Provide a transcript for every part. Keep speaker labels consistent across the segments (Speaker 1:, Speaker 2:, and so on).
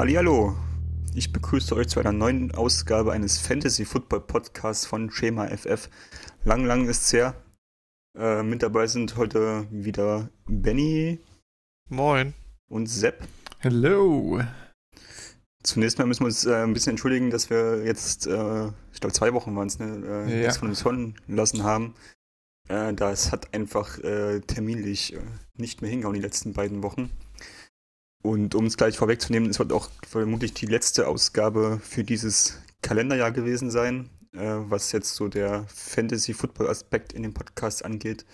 Speaker 1: Hallihallo, ich begrüße euch zu einer neuen Ausgabe eines Fantasy Football Podcasts von Schema FF. Lang, lang ist's her. Äh, mit dabei sind heute wieder Benny.
Speaker 2: Moin.
Speaker 1: Und Sepp.
Speaker 3: Hello.
Speaker 1: Zunächst mal müssen wir uns äh, ein bisschen entschuldigen, dass wir jetzt, äh, ich glaube zwei Wochen waren es, ne, äh, ja. das von uns hören lassen haben. Äh, das hat einfach äh, terminlich äh, nicht mehr hingehauen die letzten beiden Wochen. Und um es gleich vorwegzunehmen, es wird auch vermutlich die letzte Ausgabe für dieses Kalenderjahr gewesen sein, äh, was jetzt so der Fantasy-Football-Aspekt in dem Podcast angeht.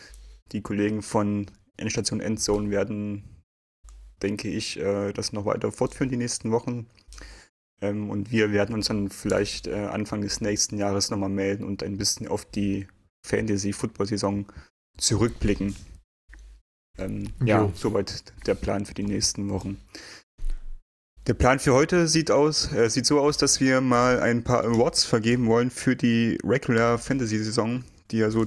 Speaker 1: Die Kollegen von Endstation Endzone werden, denke ich, äh, das noch weiter fortführen die nächsten Wochen. Ähm, und wir werden uns dann vielleicht äh, Anfang des nächsten Jahres nochmal melden und ein bisschen auf die Fantasy-Football-Saison zurückblicken. Ähm, ja, soweit der Plan für die nächsten Wochen. Der Plan für heute sieht aus, äh, sieht so aus, dass wir mal ein paar Awards vergeben wollen für die Regular Fantasy Saison, die ja so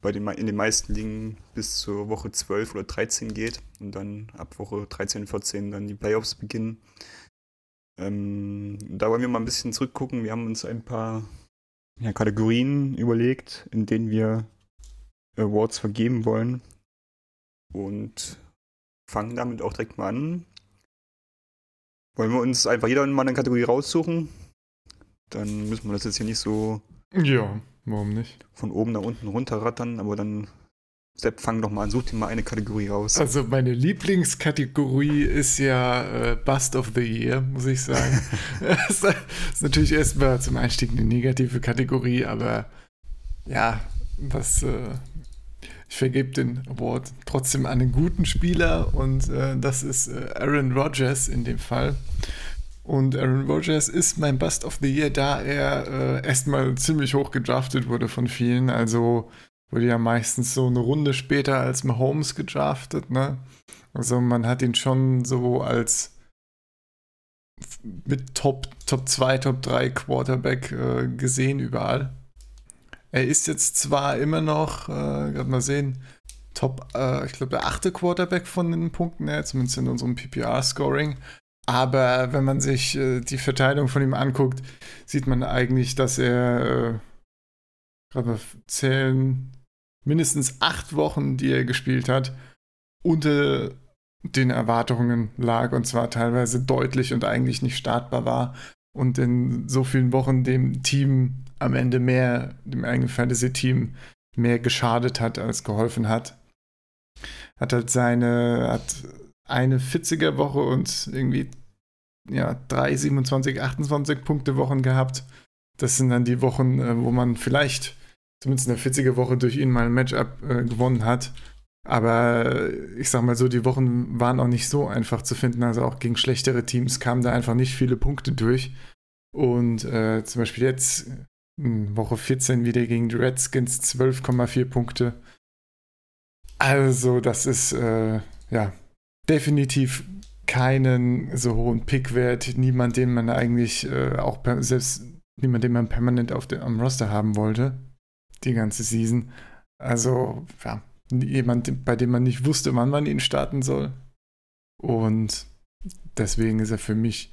Speaker 1: bei den, in den meisten Ligen bis zur Woche 12 oder 13 geht und dann ab Woche 13, 14 dann die Playoffs beginnen. Ähm, da wollen wir mal ein bisschen zurückgucken. Wir haben uns ein paar ja, Kategorien überlegt, in denen wir Awards vergeben wollen und fangen damit auch direkt mal an. Wollen wir uns einfach jeder mal eine Kategorie raussuchen? Dann müssen wir das jetzt hier nicht so.
Speaker 3: Ja, warum nicht?
Speaker 1: Von oben nach unten runterrattern, aber dann. Sepp, fang doch mal an, such dir mal eine Kategorie raus.
Speaker 3: Also meine Lieblingskategorie ist ja äh, Bust of the Year, muss ich sagen. das ist natürlich erstmal zum Einstieg eine negative Kategorie, aber ja, was äh, ich vergebe den Award trotzdem an einen guten Spieler und äh, das ist äh, Aaron Rodgers in dem Fall. Und Aaron Rodgers ist mein Bust of the Year, da er äh, erstmal ziemlich hoch gedraftet wurde von vielen. Also wurde ja meistens so eine Runde später als Mahomes gedraftet, ne? Also man hat ihn schon so als mit Top, Top 2, Top 3 Quarterback äh, gesehen überall. Er ist jetzt zwar immer noch, äh, gerade mal sehen, Top, äh, ich glaube, der achte Quarterback von den Punkten her, zumindest in unserem PPR-Scoring. Aber wenn man sich äh, die Verteilung von ihm anguckt, sieht man eigentlich, dass er äh, gerade mal zählen mindestens acht Wochen, die er gespielt hat, unter den Erwartungen lag und zwar teilweise deutlich und eigentlich nicht startbar war und in so vielen Wochen dem Team am Ende mehr, dem eigenen Fantasy-Team, mehr geschadet hat, als geholfen hat. Hat halt seine, hat eine 40er Woche und irgendwie ja, drei 27, 28 Punkte Wochen gehabt. Das sind dann die Wochen, äh, wo man vielleicht zumindest in der 40er Woche durch ihn mal ein Matchup äh, gewonnen hat. Aber ich sag mal so, die Wochen waren auch nicht so einfach zu finden. Also auch gegen schlechtere Teams kamen da einfach nicht viele Punkte durch. Und äh, zum Beispiel jetzt Woche 14 wieder gegen die Redskins 12,4 Punkte. Also, das ist äh, ja definitiv keinen so hohen Pickwert. Niemand, den man eigentlich äh, auch selbst niemand, den man permanent auf dem, am Roster haben wollte. Die ganze Season. Also, ja, jemand, bei dem man nicht wusste, wann man ihn starten soll. Und deswegen ist er für mich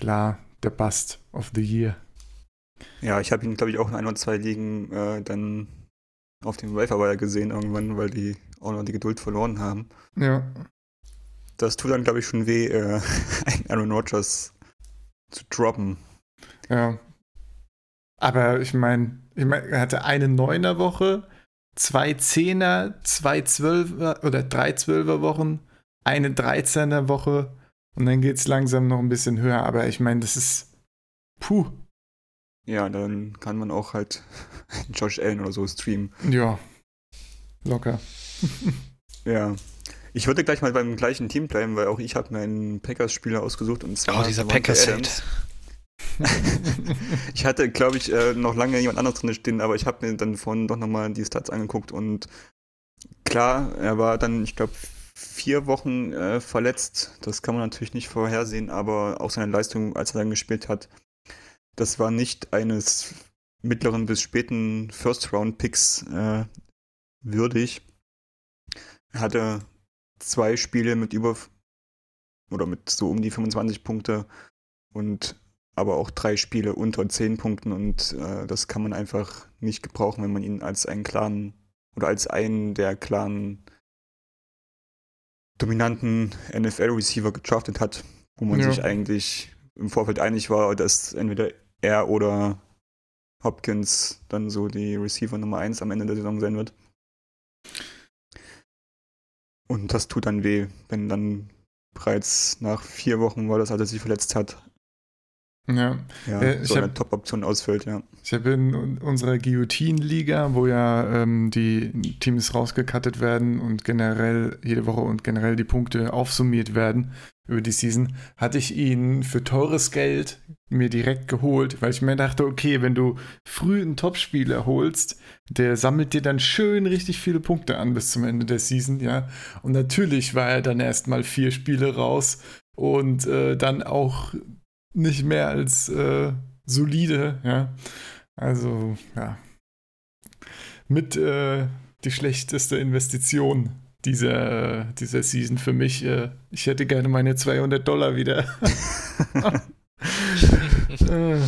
Speaker 3: klar der Bust of the Year.
Speaker 1: Ja, ich habe ihn, glaube ich, auch in ein oder zwei Ligen äh, dann auf dem Waferwire gesehen irgendwann, weil die auch noch die Geduld verloren haben.
Speaker 3: Ja.
Speaker 1: Das tut dann, glaube ich, schon weh, äh, einen Aaron Rodgers zu droppen.
Speaker 3: Ja. Aber ich meine, ich mein, er hatte eine Neuner Woche, zwei Zehner, zwei Zwölfer oder drei Zwölfer Wochen, eine Dreizehner Woche und dann geht es langsam noch ein bisschen höher. Aber ich meine, das ist puh.
Speaker 1: Ja, dann kann man auch halt Josh Allen oder so streamen.
Speaker 3: Ja, locker.
Speaker 1: ja. Ich würde gleich mal beim gleichen Team bleiben, weil auch ich habe mir einen Packers-Spieler ausgesucht und zwar.
Speaker 2: Oh, dieser Packers-Hate.
Speaker 1: ich hatte, glaube ich, äh, noch lange jemand anderes drin stehen, aber ich habe mir dann vorhin doch nochmal die Stats angeguckt und klar, er war dann, ich glaube, vier Wochen äh, verletzt. Das kann man natürlich nicht vorhersehen, aber auch seine Leistung, als er dann gespielt hat, das war nicht eines mittleren bis späten First-Round-Picks äh, würdig. Er hatte zwei Spiele mit über oder mit so um die 25 Punkte und aber auch drei Spiele unter 10 Punkten und äh, das kann man einfach nicht gebrauchen, wenn man ihn als einen klaren oder als einen der klaren dominanten NFL-Receiver gedraftet hat, wo man ja. sich eigentlich im Vorfeld einig war, dass entweder er oder Hopkins dann so die Receiver Nummer 1 am Ende der Saison sein wird. Und das tut dann weh, wenn dann bereits nach vier Wochen war das, als er sich verletzt hat,
Speaker 3: ja,
Speaker 1: ja äh, so eine Top-Option ausfällt, ja.
Speaker 3: Ich habe in unserer Guillotine-Liga, wo ja ähm, die Teams rausgekattet werden und generell jede Woche und generell die Punkte aufsummiert werden über die Season, hatte ich ihn für teures Geld mir direkt geholt, weil ich mir dachte, okay, wenn du früh einen Topspieler holst, der sammelt dir dann schön richtig viele Punkte an bis zum Ende der Season, ja. Und natürlich war er dann erstmal vier Spiele raus und äh, dann auch nicht mehr als äh, solide, ja. Also, ja. Mit äh, die schlechteste Investition dieser, dieser Season für mich. Äh, ich hätte gerne meine 200 Dollar wieder.
Speaker 1: ja.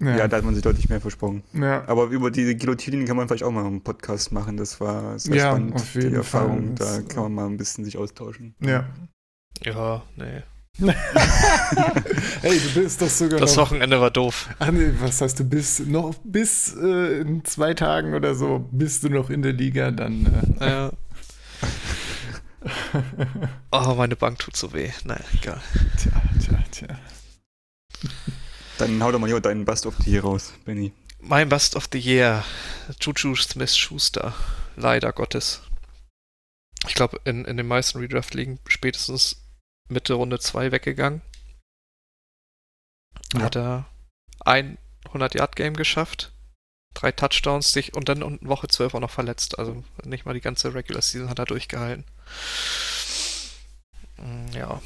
Speaker 1: ja. da hat man sich deutlich mehr versprochen. Ja. Aber über diese Guillotinen kann man vielleicht auch mal einen Podcast machen. Das war sehr ja, spannend, auf jeden die Erfahrung. Fall. Da kann man mal ein bisschen sich austauschen.
Speaker 3: Ja.
Speaker 2: Ja, nee.
Speaker 3: hey, du bist doch sogar.
Speaker 2: Das noch, Wochenende war doof.
Speaker 3: Ach nee, was heißt du bist noch bis äh, in zwei Tagen oder so bist du noch in der Liga, dann.
Speaker 2: Äh. Ja. oh, meine Bank tut so weh. Nein, egal. Tja, tja, tja.
Speaker 1: Dann hau doch mal hier deinen Bust of the Year raus, Benny.
Speaker 2: Mein Bust of the Year. Juju Smith Schuster. Leider Gottes. Ich glaube, in, in den meisten Redraft-Ligen spätestens Mitte Runde 2 weggegangen. Ja. Hat er ein 100-Yard-Game geschafft, drei Touchdowns sich und dann in Woche 12 auch noch verletzt. Also nicht mal die ganze Regular Season hat er durchgehalten. Mm, ja.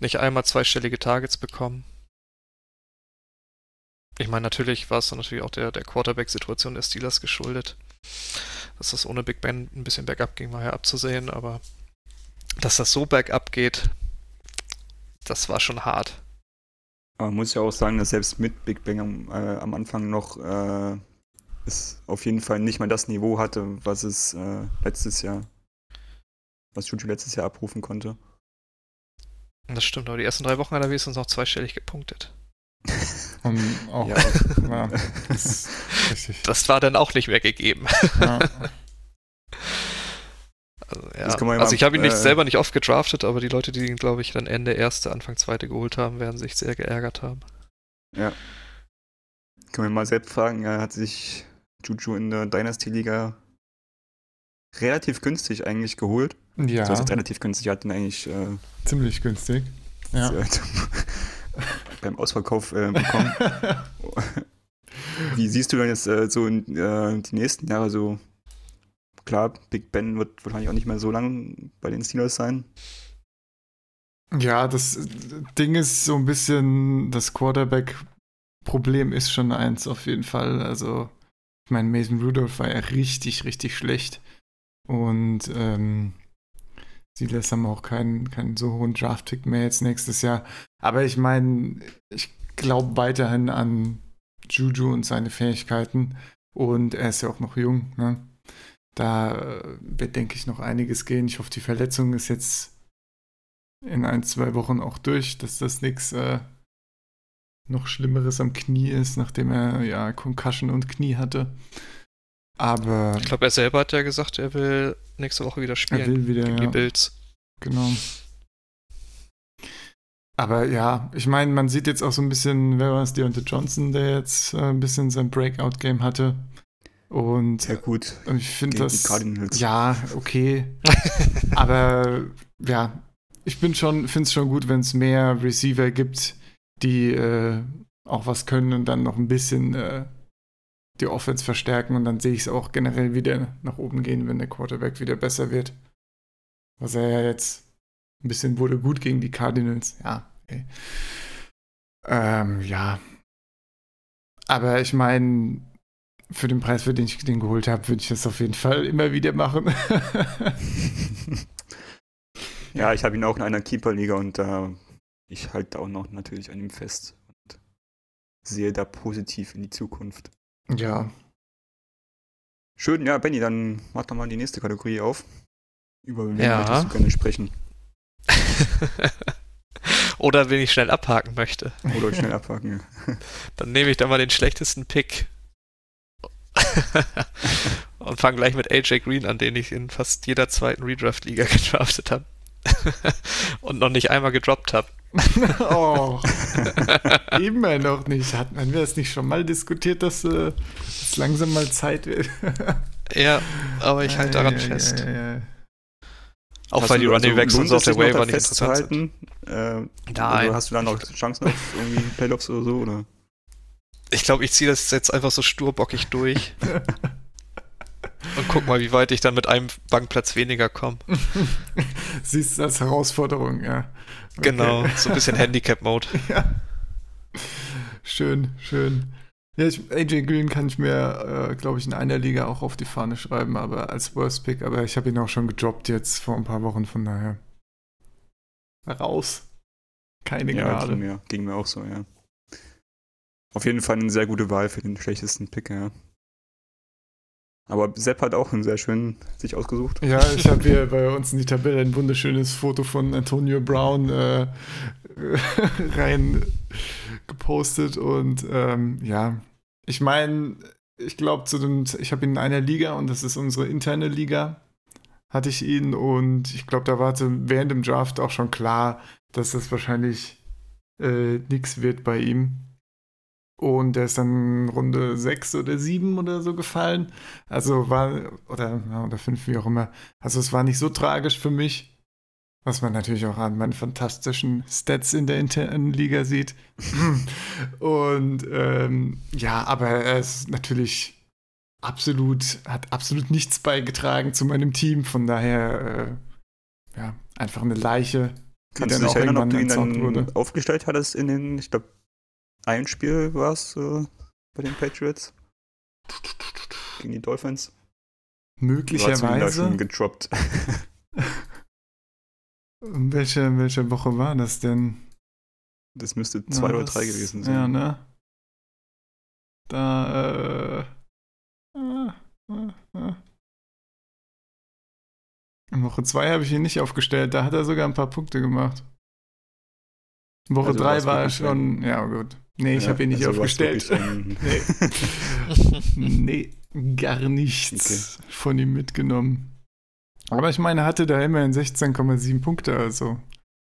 Speaker 2: Nicht einmal zweistellige Targets bekommen. Ich meine, natürlich war es dann natürlich auch der, der Quarterback-Situation der Steelers geschuldet. Dass das ohne Big Ben ein bisschen bergab ging, war ja abzusehen, aber dass das so bergab geht, das war schon hart.
Speaker 1: Aber man muss ja auch sagen, dass selbst mit Big Bang am, äh, am Anfang noch äh, es auf jeden Fall nicht mehr das Niveau hatte, was es äh, letztes Jahr, was Juju letztes Jahr abrufen konnte.
Speaker 2: Das stimmt, aber die ersten drei Wochen hat er wenigstens noch zweistellig gepunktet.
Speaker 3: Und auch, ja. ja das,
Speaker 2: das, war dann auch nicht mehr gegeben. Ja. Also, ja. also ich habe ihn nicht, äh, selber nicht oft gedraftet, aber die Leute, die ihn, glaube ich, dann Ende erste, Anfang zweite geholt haben, werden sich sehr geärgert haben.
Speaker 1: Ja. Können wir mal selbst fragen, er hat sich Juju in der Dynasty-Liga relativ günstig eigentlich geholt.
Speaker 3: Ja.
Speaker 1: Also relativ günstig, hat ihn eigentlich äh,
Speaker 3: ziemlich günstig. Ja.
Speaker 1: beim Ausverkauf äh, bekommen. Wie siehst du denn jetzt äh, so in, äh, die nächsten Jahre so klar, Big Ben wird wahrscheinlich auch nicht mehr so lange bei den Steelers sein.
Speaker 3: Ja, das Ding ist so ein bisschen, das Quarterback-Problem ist schon eins auf jeden Fall. Also, ich meine, Mason Rudolph war ja richtig, richtig schlecht. Und ähm, Steelers haben auch keinen, keinen so hohen Draft-Pick mehr jetzt nächstes Jahr. Aber ich meine, ich glaube weiterhin an Juju und seine Fähigkeiten. Und er ist ja auch noch jung. Ne? Da äh, wird, denke ich, noch einiges gehen. Ich hoffe, die Verletzung ist jetzt in ein, zwei Wochen auch durch, dass das nichts äh, noch Schlimmeres am Knie ist, nachdem er ja Concussion und Knie hatte. Aber.
Speaker 2: Ich glaube, er selber hat ja gesagt, er will nächste Woche wieder spielen.
Speaker 3: Er will wieder.
Speaker 2: Gegen
Speaker 3: ja.
Speaker 2: die Bills.
Speaker 3: Genau. Aber ja, ich meine, man sieht jetzt auch so ein bisschen, wer war es, Deontay Johnson, der jetzt äh, ein bisschen sein Breakout-Game hatte. Und
Speaker 1: ja, gut.
Speaker 3: Und ich finde das. Ja, okay. Aber ja, ich bin schon, finde es schon gut, wenn es mehr Receiver gibt, die äh, auch was können und dann noch ein bisschen äh, die Offense verstärken und dann sehe ich es auch generell wieder nach oben gehen, wenn der Quarterback wieder besser wird. Was er ja jetzt ein bisschen wurde gut gegen die Cardinals. Ja, okay. Ähm, ja. Aber ich meine, für den Preis, für den ich den geholt habe, würde ich das auf jeden Fall immer wieder machen.
Speaker 1: Ja, ich habe ihn auch in einer Keeper-Liga und äh, ich halte auch noch natürlich an ihm fest und sehe da positiv in die Zukunft.
Speaker 3: Ja.
Speaker 1: Schön, ja, Benny, dann mach doch mal die nächste Kategorie auf. Über wen
Speaker 2: ja.
Speaker 1: möchtest du gerne sprechen?
Speaker 2: Oder wen ich schnell abhaken möchte.
Speaker 1: Oder schnell abhaken,
Speaker 2: ja. Dann nehme ich da mal den schlechtesten Pick. und fange gleich mit AJ Green an, den ich in fast jeder zweiten Redraft-Liga gedraftet habe. und noch nicht einmal gedroppt habe.
Speaker 3: oh, immer noch nicht. Hatten wir das nicht schon mal diskutiert, dass äh, es langsam mal Zeit wird?
Speaker 2: ja, aber ich halte daran äh, fest. Ja, ja, auch weil die Running Backs und so auf der Waiver nicht interessant sind.
Speaker 1: Äh, Nein. hast du da noch Chancen auf irgendwie Playoffs oder so? Oder?
Speaker 2: Ich glaube, ich ziehe das jetzt einfach so sturbockig durch. und guck mal, wie weit ich dann mit einem Bankplatz weniger komme.
Speaker 3: Siehst du als Herausforderung, ja.
Speaker 2: Okay. Genau, so ein bisschen Handicap-Mode.
Speaker 3: Ja. Schön, schön. Ja, ich, AJ Green kann ich mir, äh, glaube ich, in einer Liga auch auf die Fahne schreiben, aber als Worst Pick. Aber ich habe ihn auch schon gedroppt jetzt vor ein paar Wochen, von daher. Raus. Keine
Speaker 1: ja,
Speaker 3: Gnade.
Speaker 1: Ging mir, ging mir auch so, ja. Auf jeden Fall eine sehr gute Wahl für den schlechtesten Pick, ja. Aber Sepp hat auch einen sehr schönen sich ausgesucht.
Speaker 3: Ja, ich habe hier bei uns in die Tabelle ein wunderschönes Foto von Antonio Brown äh, rein gepostet und ähm, ja, ich meine, ich glaube zu dem, ich habe ihn in einer Liga und das ist unsere interne Liga, hatte ich ihn und ich glaube, da war während dem Draft auch schon klar, dass das wahrscheinlich äh, nichts wird bei ihm. Und der ist dann Runde 6 oder 7 oder so gefallen. Also war, oder, oder 5, wie auch immer. Also es war nicht so tragisch für mich. Was man natürlich auch an meinen fantastischen Stats in der internen Liga sieht. Und ähm, ja, aber er ist natürlich absolut, hat absolut nichts beigetragen zu meinem Team. Von daher, äh, ja, einfach eine Leiche.
Speaker 1: Kannst du dich erinnern, ob du ihn dann wurde. aufgestellt hattest in den, ich glaube, ein Spiel war es äh, bei den Patriots. Gegen die Dolphins.
Speaker 3: Möglicherweise.
Speaker 1: Schon gedroppt.
Speaker 3: welche, welche Woche war das denn?
Speaker 1: Das müsste zwei Na, oder drei gewesen sein.
Speaker 3: Ja, ne? Da, äh. äh, äh, äh. In Woche 2 habe ich ihn nicht aufgestellt, da hat er sogar ein paar Punkte gemacht. Woche 3 also war er schon, ja gut. Nee, ich ja, habe ihn nicht also aufgestellt. nee. nee, gar nichts okay. von ihm mitgenommen. Aber ich meine, er hatte da immerhin 16,7 Punkte, also.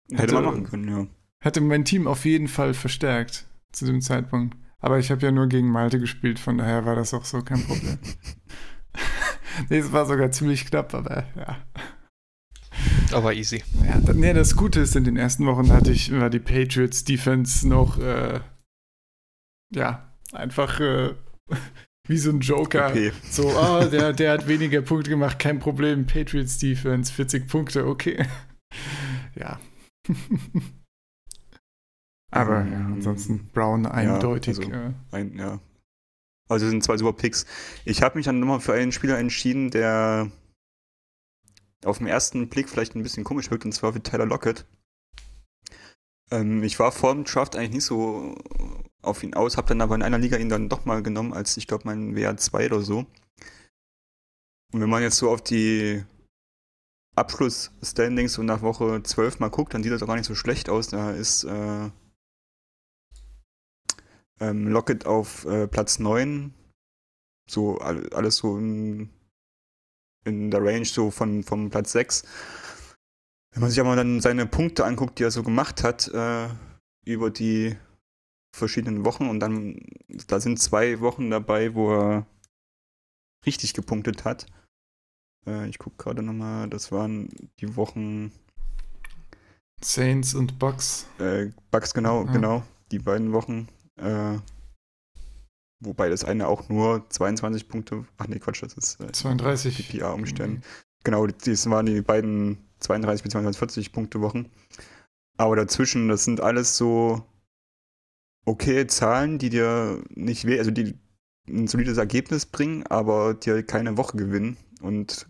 Speaker 1: Hätte, hätte man machen können, ja.
Speaker 3: Hätte mein Team auf jeden Fall verstärkt zu dem Zeitpunkt. Aber ich habe ja nur gegen Malte gespielt, von daher war das auch so kein Problem. nee, es war sogar ziemlich knapp, aber ja.
Speaker 2: Aber easy.
Speaker 3: Ja, nee, das Gute ist, in den ersten Wochen hatte ich, war die Patriots Defense noch äh, ja, einfach äh, wie so ein Joker. Okay. So, oh, der, der hat weniger Punkte gemacht, kein Problem. Patriots Defense, 40 Punkte, okay. ja. Aber ja, ansonsten Brown eindeutig.
Speaker 1: Ja, also, ein, ja. Also sind zwei super Picks. Ich habe mich dann nochmal für einen Spieler entschieden, der auf den ersten Blick vielleicht ein bisschen komisch wirkt, und zwar für Tyler Lockett. Ähm, ich war vor dem Draft eigentlich nicht so auf ihn aus, habe dann aber in einer Liga ihn dann doch mal genommen, als ich glaube mein WR2 oder so. Und wenn man jetzt so auf die Abschlussstandings so nach Woche 12 mal guckt, dann sieht das auch gar nicht so schlecht aus. Da ist äh, ähm, Lockett auf äh, Platz 9. So alles so in, in der Range so von, von Platz 6. Wenn man sich aber dann seine Punkte anguckt, die er so gemacht hat, äh, über die verschiedenen Wochen und dann, da sind zwei Wochen dabei, wo er richtig gepunktet hat. Äh, ich gucke gerade nochmal, das waren die Wochen.
Speaker 3: Saints und Bucks.
Speaker 1: Äh, Bucks, genau, ja. genau, die beiden Wochen. Äh, wobei das eine auch nur 22 Punkte, ach nee, Quatsch, das ist
Speaker 3: äh, 32
Speaker 1: PPA-Umständen. Mhm. Genau, das waren die beiden 32 bzw. 40 Punkte Wochen. Aber dazwischen, das sind alles so okay Zahlen, die dir nicht weh, also die ein solides Ergebnis bringen, aber dir keine Woche gewinnen. Und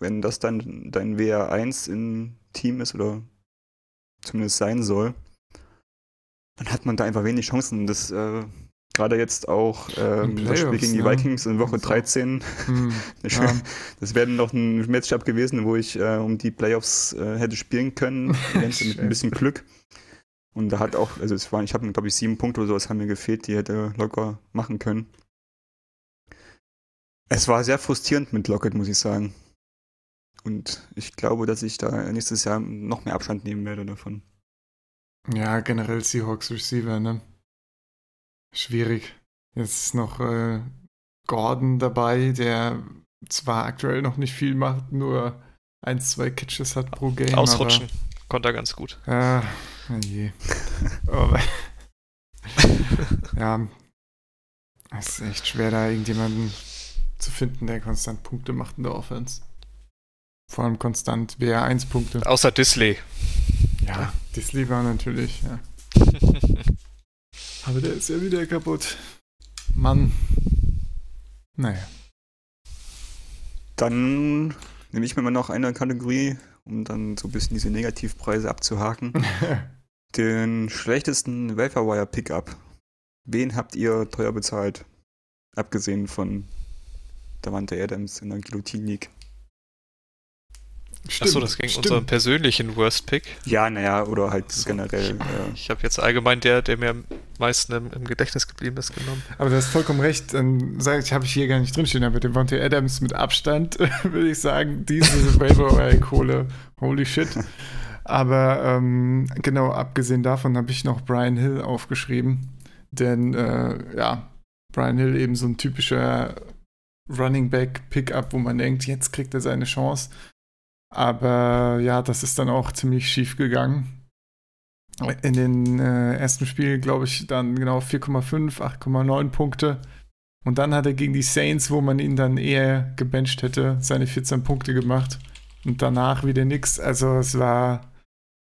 Speaker 1: wenn das dann dein WR1 im Team ist oder zumindest sein soll, dann hat man da einfach wenig Chancen. Das äh, gerade jetzt auch ähm, das Spiel gegen die ne? Vikings in Woche 13. Hm, ja. Das wäre noch ein Matchup gewesen, wo ich äh, um die Playoffs äh, hätte spielen können, mit ein bisschen Glück. Und da hat auch, also es waren, ich habe glaube ich sieben Punkte oder sowas haben mir gefehlt, die hätte locker machen können. Es war sehr frustrierend mit Lockett, muss ich sagen. Und ich glaube, dass ich da nächstes Jahr noch mehr Abstand nehmen werde davon.
Speaker 3: Ja, generell Seahawks Receiver, ne? Schwierig. Jetzt ist noch äh, Gordon dabei, der zwar aktuell noch nicht viel macht, nur ein, zwei Catches hat pro Game.
Speaker 2: Ausrutschen. Aber, Konnte er ganz gut.
Speaker 3: Ja, oh je. aber, ja, es ist echt schwer, da irgendjemanden zu finden, der konstant Punkte macht in der Offense. Vor allem konstant WR1 Punkte.
Speaker 2: Außer Disley.
Speaker 3: Ja, Disley war natürlich, ja. Aber der ist ja wieder kaputt. Mann. Naja.
Speaker 1: Dann nehme ich mir mal noch eine Kategorie, um dann so ein bisschen diese Negativpreise abzuhaken. Den schlechtesten Welfare Pickup. Wen habt ihr teuer bezahlt? Abgesehen von Davante Adams in der Guillotine League.
Speaker 2: Achso, das ging stimmt. unseren persönlichen Worst Pick.
Speaker 1: Ja, naja, oder halt so. generell.
Speaker 2: Ja. Ich habe jetzt allgemein der, der mir am meisten im, im, Gedächtnis geblieben ist, genommen.
Speaker 3: Aber du hast vollkommen recht. Dann sage ich, habe ich hier gar nicht drinstehen, aber Devontae Adams mit Abstand, würde ich sagen, diese Waiver-Kohle, holy shit. Aber ähm, genau, abgesehen davon habe ich noch Brian Hill aufgeschrieben. Denn, äh, ja, Brian Hill eben so ein typischer Running Back Pickup, wo man denkt, jetzt kriegt er seine Chance. Aber ja, das ist dann auch ziemlich schief gegangen. In den äh, ersten Spielen, glaube ich, dann genau 4,5, 8,9 Punkte. Und dann hat er gegen die Saints, wo man ihn dann eher gebencht hätte, seine 14 Punkte gemacht. Und danach wieder nichts. Also es war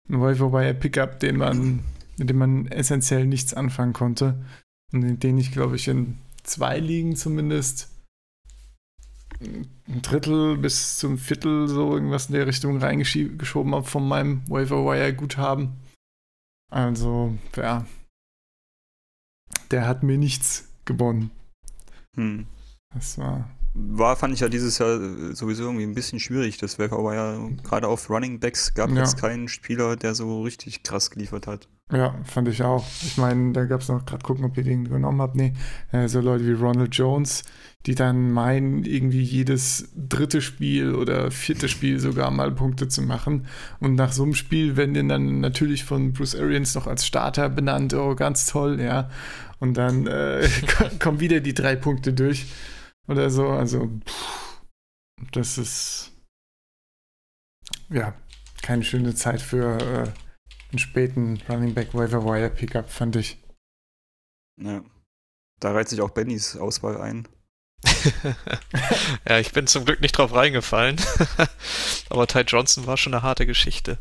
Speaker 3: ein Waiver Pickup, den man, mit dem man essentiell nichts anfangen konnte. Und den ich, glaube ich, in zwei Ligen zumindest ein Drittel bis zum Viertel so irgendwas in der Richtung reingeschoben habe von meinem Waiver Wire Guthaben. Also, ja. Der hat mir nichts gewonnen.
Speaker 1: Hm.
Speaker 3: Das war.
Speaker 1: War, fand ich ja dieses Jahr sowieso irgendwie ein bisschen schwierig. Das Waiver Wire, gerade auf Running Backs, gab ja. jetzt keinen Spieler, der so richtig krass geliefert hat.
Speaker 3: Ja, fand ich auch. Ich meine, da gab es noch gerade gucken, ob ihr den genommen habt. Nee, äh, so Leute wie Ronald Jones, die dann meinen, irgendwie jedes dritte Spiel oder vierte Spiel sogar mal Punkte zu machen. Und nach so einem Spiel werden die dann natürlich von Bruce Arians noch als Starter benannt. Oh, ganz toll, ja. Und dann äh, kommen wieder die drei Punkte durch oder so. Also, pff, das ist ja keine schöne Zeit für. Äh, einen späten Running Back Waiver Wire Pickup, fand ich.
Speaker 1: Ja. Da reiht sich auch Bennys Auswahl ein.
Speaker 2: ja, ich bin zum Glück nicht drauf reingefallen. Aber Ty Johnson war schon eine harte Geschichte.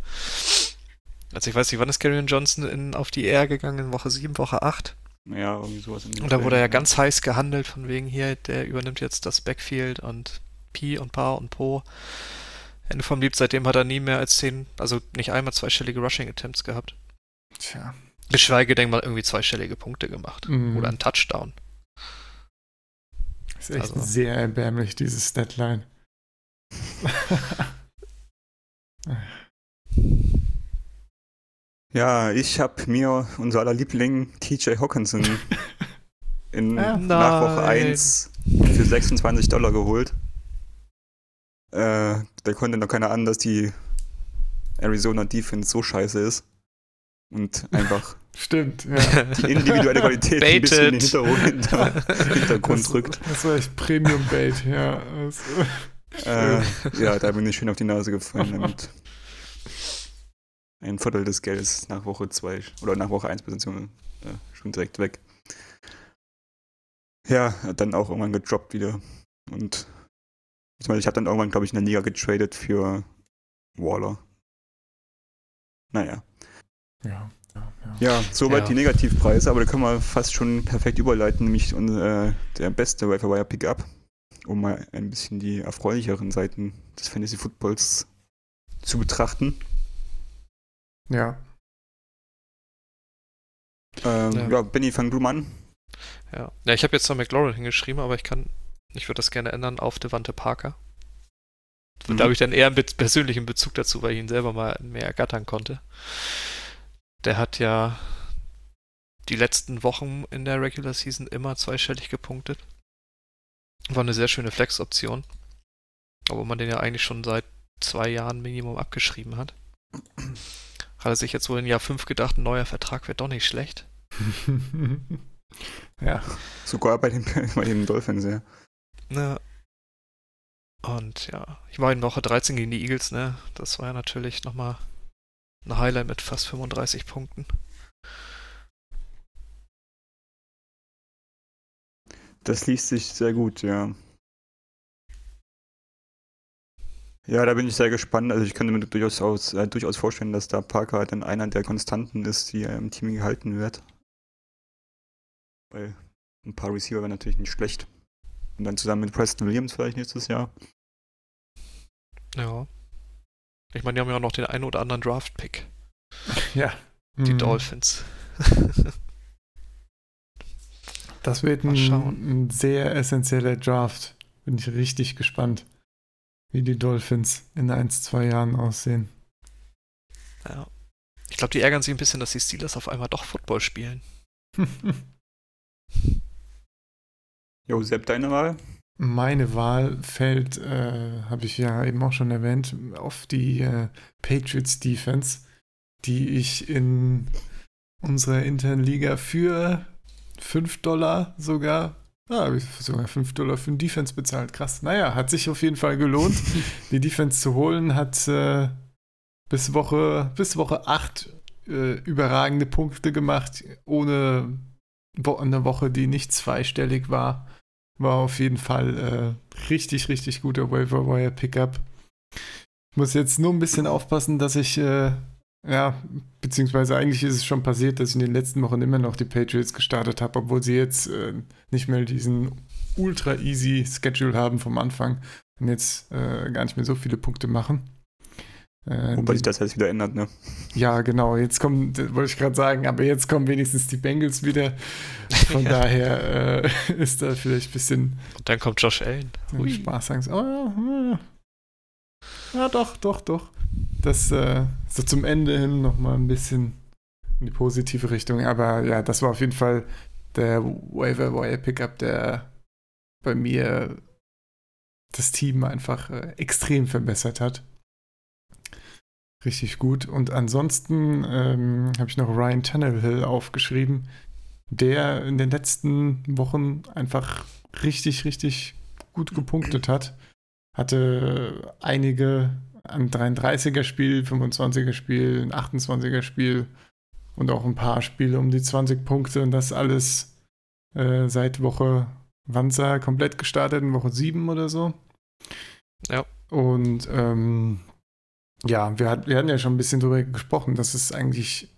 Speaker 2: Also ich weiß nicht, wann ist Karrion Johnson in, auf die Air gegangen? In Woche 7, Woche 8?
Speaker 1: Ja, irgendwie sowas.
Speaker 2: In und da wurde er ja ganz heiß gehandelt, von wegen hier, der übernimmt jetzt das Backfield und Pi und Pa und Po. Ende vom Lied, seitdem hat er nie mehr als zehn, also nicht einmal zweistellige Rushing-Attempts gehabt.
Speaker 3: Tja.
Speaker 2: Geschweige denn mal irgendwie zweistellige Punkte gemacht. Mhm. Oder ein Touchdown.
Speaker 3: Das ist echt also. sehr erbärmlich, dieses Deadline.
Speaker 1: ja, ich habe mir unser aller Liebling TJ Hawkinson in, ja, nach Woche 1 für 26 Dollar geholt. Äh, der konnte noch keiner an, dass die Arizona Defense so scheiße ist. Und einfach
Speaker 3: Stimmt, ja.
Speaker 1: die individuelle Qualität ein bisschen in den Hintergrund, hinter, Hintergrund
Speaker 3: das,
Speaker 1: drückt.
Speaker 3: Das war echt Premium-Bait, ja.
Speaker 1: Äh, ja, da bin ich schön auf die Nase gefallen damit. Ein Viertel des Geldes nach Woche 2 oder nach Woche 1 Position äh, schon direkt weg. Ja, dann auch irgendwann gedroppt wieder. Und ich meine, ich habe dann irgendwann, glaube ich, in der Liga getradet für Waller. Naja.
Speaker 3: Ja. Ja, ja.
Speaker 1: ja soweit ja. die Negativpreise, aber da können wir fast schon perfekt überleiten, nämlich äh, der beste Wire Pickup. um mal ein bisschen die erfreulicheren Seiten des Fantasy Footballs zu betrachten.
Speaker 3: Ja.
Speaker 1: Ähm, ja. ja, Benny, fang du mal an.
Speaker 2: Ja, ja ich habe jetzt zwar McLaurin hingeschrieben, aber ich kann, ich würde das gerne ändern auf Devante Parker. Mhm. Da habe ich dann eher einen persönlichen Bezug dazu, weil ich ihn selber mal mehr ergattern konnte. Der hat ja die letzten Wochen in der Regular Season immer zweistellig gepunktet. War eine sehr schöne Flex-Option. Aber man den ja eigentlich schon seit zwei Jahren Minimum abgeschrieben hat. Hat er sich jetzt wohl in Jahr 5 gedacht, ein neuer Vertrag wäre doch nicht schlecht.
Speaker 1: ja. Sogar bei den, bei den Dolphins, ja.
Speaker 2: Na. Und ja, ich war in Woche 13 gegen die Eagles, ne? Das war ja natürlich nochmal ein Highlight mit fast 35 Punkten.
Speaker 1: Das liest sich sehr gut, ja. Ja, da bin ich sehr gespannt. Also ich könnte mir durchaus, äh, durchaus vorstellen, dass da Parker dann einer der Konstanten ist, die im Team gehalten wird. Weil ein paar Receiver wären natürlich nicht schlecht. Und dann zusammen mit Preston Williams vielleicht nächstes Jahr.
Speaker 2: Ja. Ich meine, die haben ja auch noch den einen oder anderen Draft-Pick.
Speaker 3: Ja.
Speaker 2: Die mhm. Dolphins.
Speaker 3: Das wird ein, ein, sehr essentieller Draft. Bin ich richtig gespannt, wie die Dolphins in ein, zwei Jahren aussehen.
Speaker 2: Ja. Ich glaube, die ärgern sich ein bisschen, dass die Steelers auf einmal doch Football spielen.
Speaker 1: jo, Sepp, deine Wahl?
Speaker 3: Meine Wahl fällt, äh, habe ich ja eben auch schon erwähnt, auf die äh, Patriots Defense, die ich in unserer internen Liga für 5 Dollar sogar. Ah, habe ich sogar 5 Dollar für den Defense bezahlt. Krass. Naja, hat sich auf jeden Fall gelohnt, die Defense zu holen. Hat äh, bis Woche, bis Woche 8 äh, überragende Punkte gemacht, ohne eine Woche, die nicht zweistellig war. War auf jeden Fall äh, richtig, richtig guter Waiver Wire Pickup. Ich muss jetzt nur ein bisschen aufpassen, dass ich äh, ja, beziehungsweise eigentlich ist es schon passiert, dass ich in den letzten Wochen immer noch die Patriots gestartet habe, obwohl sie jetzt äh, nicht mehr diesen ultra easy Schedule haben vom Anfang und jetzt äh, gar nicht mehr so viele Punkte machen.
Speaker 1: Äh, Wobei sich das jetzt wieder ändert, ne?
Speaker 3: Ja, genau. Jetzt kommen, wollte ich gerade sagen, aber jetzt kommen wenigstens die Bengals wieder. Von ja. daher äh, ist da vielleicht ein bisschen.
Speaker 2: Und dann kommt Josh Allen.
Speaker 3: Spaß sagen. Oh, ja, ja, doch, doch, doch das äh, so zum Ende hin nochmal ein bisschen in die positive Richtung. Aber ja, das war auf jeden Fall der Waiver Wire Pickup, der bei mir das Team einfach äh, extrem verbessert hat. Richtig gut. Und ansonsten ähm, habe ich noch Ryan Tannehill aufgeschrieben, der in den letzten Wochen einfach richtig, richtig gut gepunktet hat. Hatte einige ein 33er Spiel, 25er Spiel, ein 28er Spiel und auch ein paar Spiele um die 20 Punkte und das alles äh, seit Woche, wann komplett gestartet? In Woche 7 oder so.
Speaker 2: Ja.
Speaker 3: Und ähm, ja, wir, hat, wir hatten ja schon ein bisschen darüber gesprochen, dass es eigentlich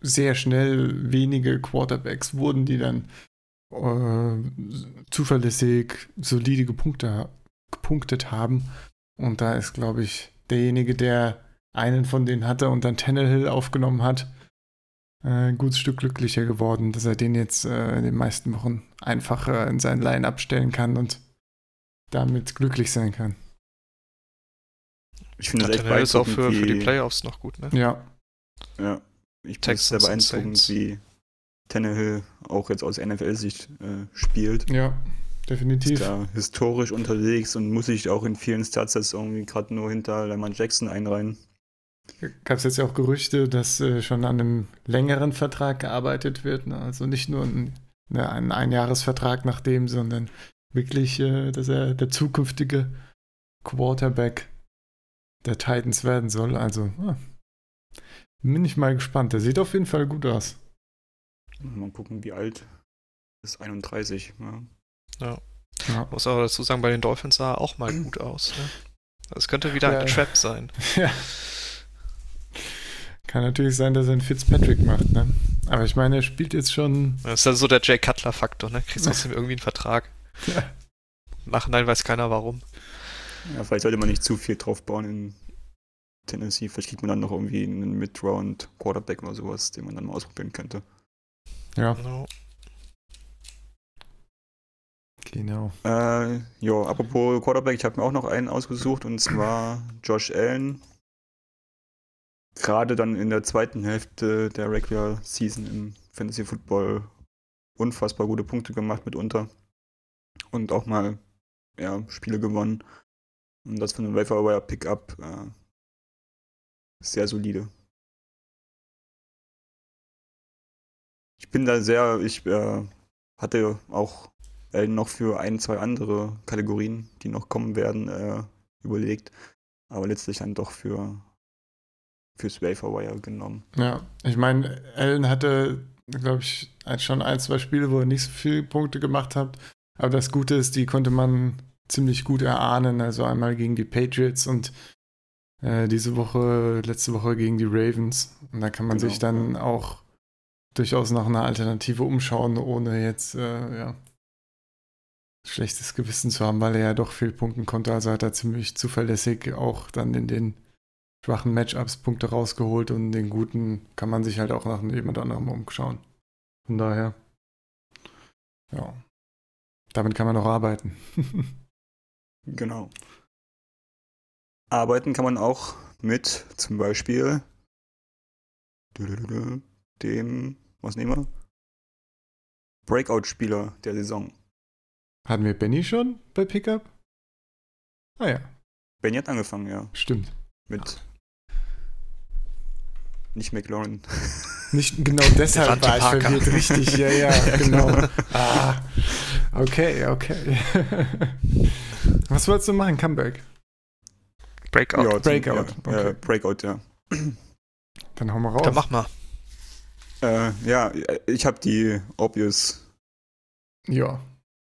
Speaker 3: sehr schnell wenige Quarterbacks wurden, die dann äh, zuverlässig solide Punkte gepunktet haben. Und da ist, glaube ich, derjenige, der einen von denen hatte und dann Tannehill aufgenommen hat, äh, ein gutes Stück glücklicher geworden, dass er den jetzt äh, in den meisten Wochen einfacher in sein Line-Up stellen kann und damit glücklich sein kann.
Speaker 2: Ich finde das echt ist auch für, für die Playoffs noch gut, ne?
Speaker 3: Ja.
Speaker 1: Ja. Ich finde es sehr beeindruckend, wie Tannehill auch jetzt aus NFL-Sicht äh, spielt.
Speaker 3: Ja. Definitiv.
Speaker 1: Ist da historisch unterwegs und muss sich auch in vielen Stats jetzt irgendwie gerade nur hinter Lamar Jackson einreihen.
Speaker 3: Gab es jetzt ja auch Gerüchte, dass äh, schon an einem längeren Vertrag gearbeitet wird. Ne? Also nicht nur ein, ne, ein Einjahresvertrag nach dem, sondern wirklich, äh, dass er der zukünftige Quarterback der Titans werden soll. Also ah, bin ich mal gespannt. Der sieht auf jeden Fall gut aus.
Speaker 1: Mal gucken, wie alt ist 31. Ja.
Speaker 2: Ja. ja. Muss aber dazu sagen, bei den Dolphins sah er auch mal gut aus. Ne? Das könnte wieder ja, ein Trap sein.
Speaker 3: Ja. Kann natürlich sein, dass er einen Fitzpatrick macht, ne? Aber ich meine, er spielt jetzt schon.
Speaker 2: Das ist ja so der Jay Cutler-Faktor, ne? Kriegst trotzdem irgendwie einen Vertrag. Ja. Nachhinein weiß keiner warum.
Speaker 1: Ja, vielleicht sollte man nicht zu viel drauf bauen in Tennessee. Vielleicht kriegt man dann noch irgendwie einen Mid-Round-Quarterback oder sowas, den man dann mal ausprobieren könnte.
Speaker 3: Ja. Genau. Genau.
Speaker 1: Äh, jo, apropos Quarterback, ich habe mir auch noch einen ausgesucht und zwar Josh Allen. Gerade dann in der zweiten Hälfte der Regular Season im Fantasy Football unfassbar gute Punkte gemacht mitunter. Und auch mal ja, Spiele gewonnen. Und das von einem Wire Pickup äh, sehr solide. Ich bin da sehr, ich äh, hatte auch äh, noch für ein, zwei andere Kategorien, die noch kommen werden, äh, überlegt. Aber letztlich dann doch für fürs Waferwire genommen.
Speaker 3: Ja, ich meine, Allen hatte, glaube ich, schon ein, zwei Spiele, wo er nicht so viele Punkte gemacht hat. Aber das Gute ist, die konnte man ziemlich gut erahnen. Also einmal gegen die Patriots und äh, diese Woche, letzte Woche gegen die Ravens. Und da kann man genau, sich dann auch durchaus nach einer Alternative umschauen, ohne jetzt äh, ja, schlechtes Gewissen zu haben, weil er ja doch viel punkten konnte. Also hat er ziemlich zuverlässig auch dann in den schwachen Matchups Punkte rausgeholt und den guten kann man sich halt auch nach jemand anderem umschauen. Von daher, ja, damit kann man auch arbeiten.
Speaker 1: genau. Arbeiten kann man auch mit zum Beispiel dem, was nehmen wir? Breakout-Spieler der Saison.
Speaker 3: Hatten wir Benny schon bei Pickup? Ah ja.
Speaker 1: Benny hat angefangen, ja.
Speaker 3: Stimmt.
Speaker 1: Mit. Nicht McLaurin.
Speaker 3: Nicht genau deshalb war ich verwirrt, richtig, ja, ja, genau. Ah, okay, okay. Was wolltest du machen? Comeback?
Speaker 2: Breakout.
Speaker 1: Ja,
Speaker 3: Breakout.
Speaker 1: Ja, okay. äh, Breakout, ja.
Speaker 3: Dann hau mal raus.
Speaker 2: Dann mach mal.
Speaker 1: Äh, ja, ich habe die obvious.
Speaker 3: Ja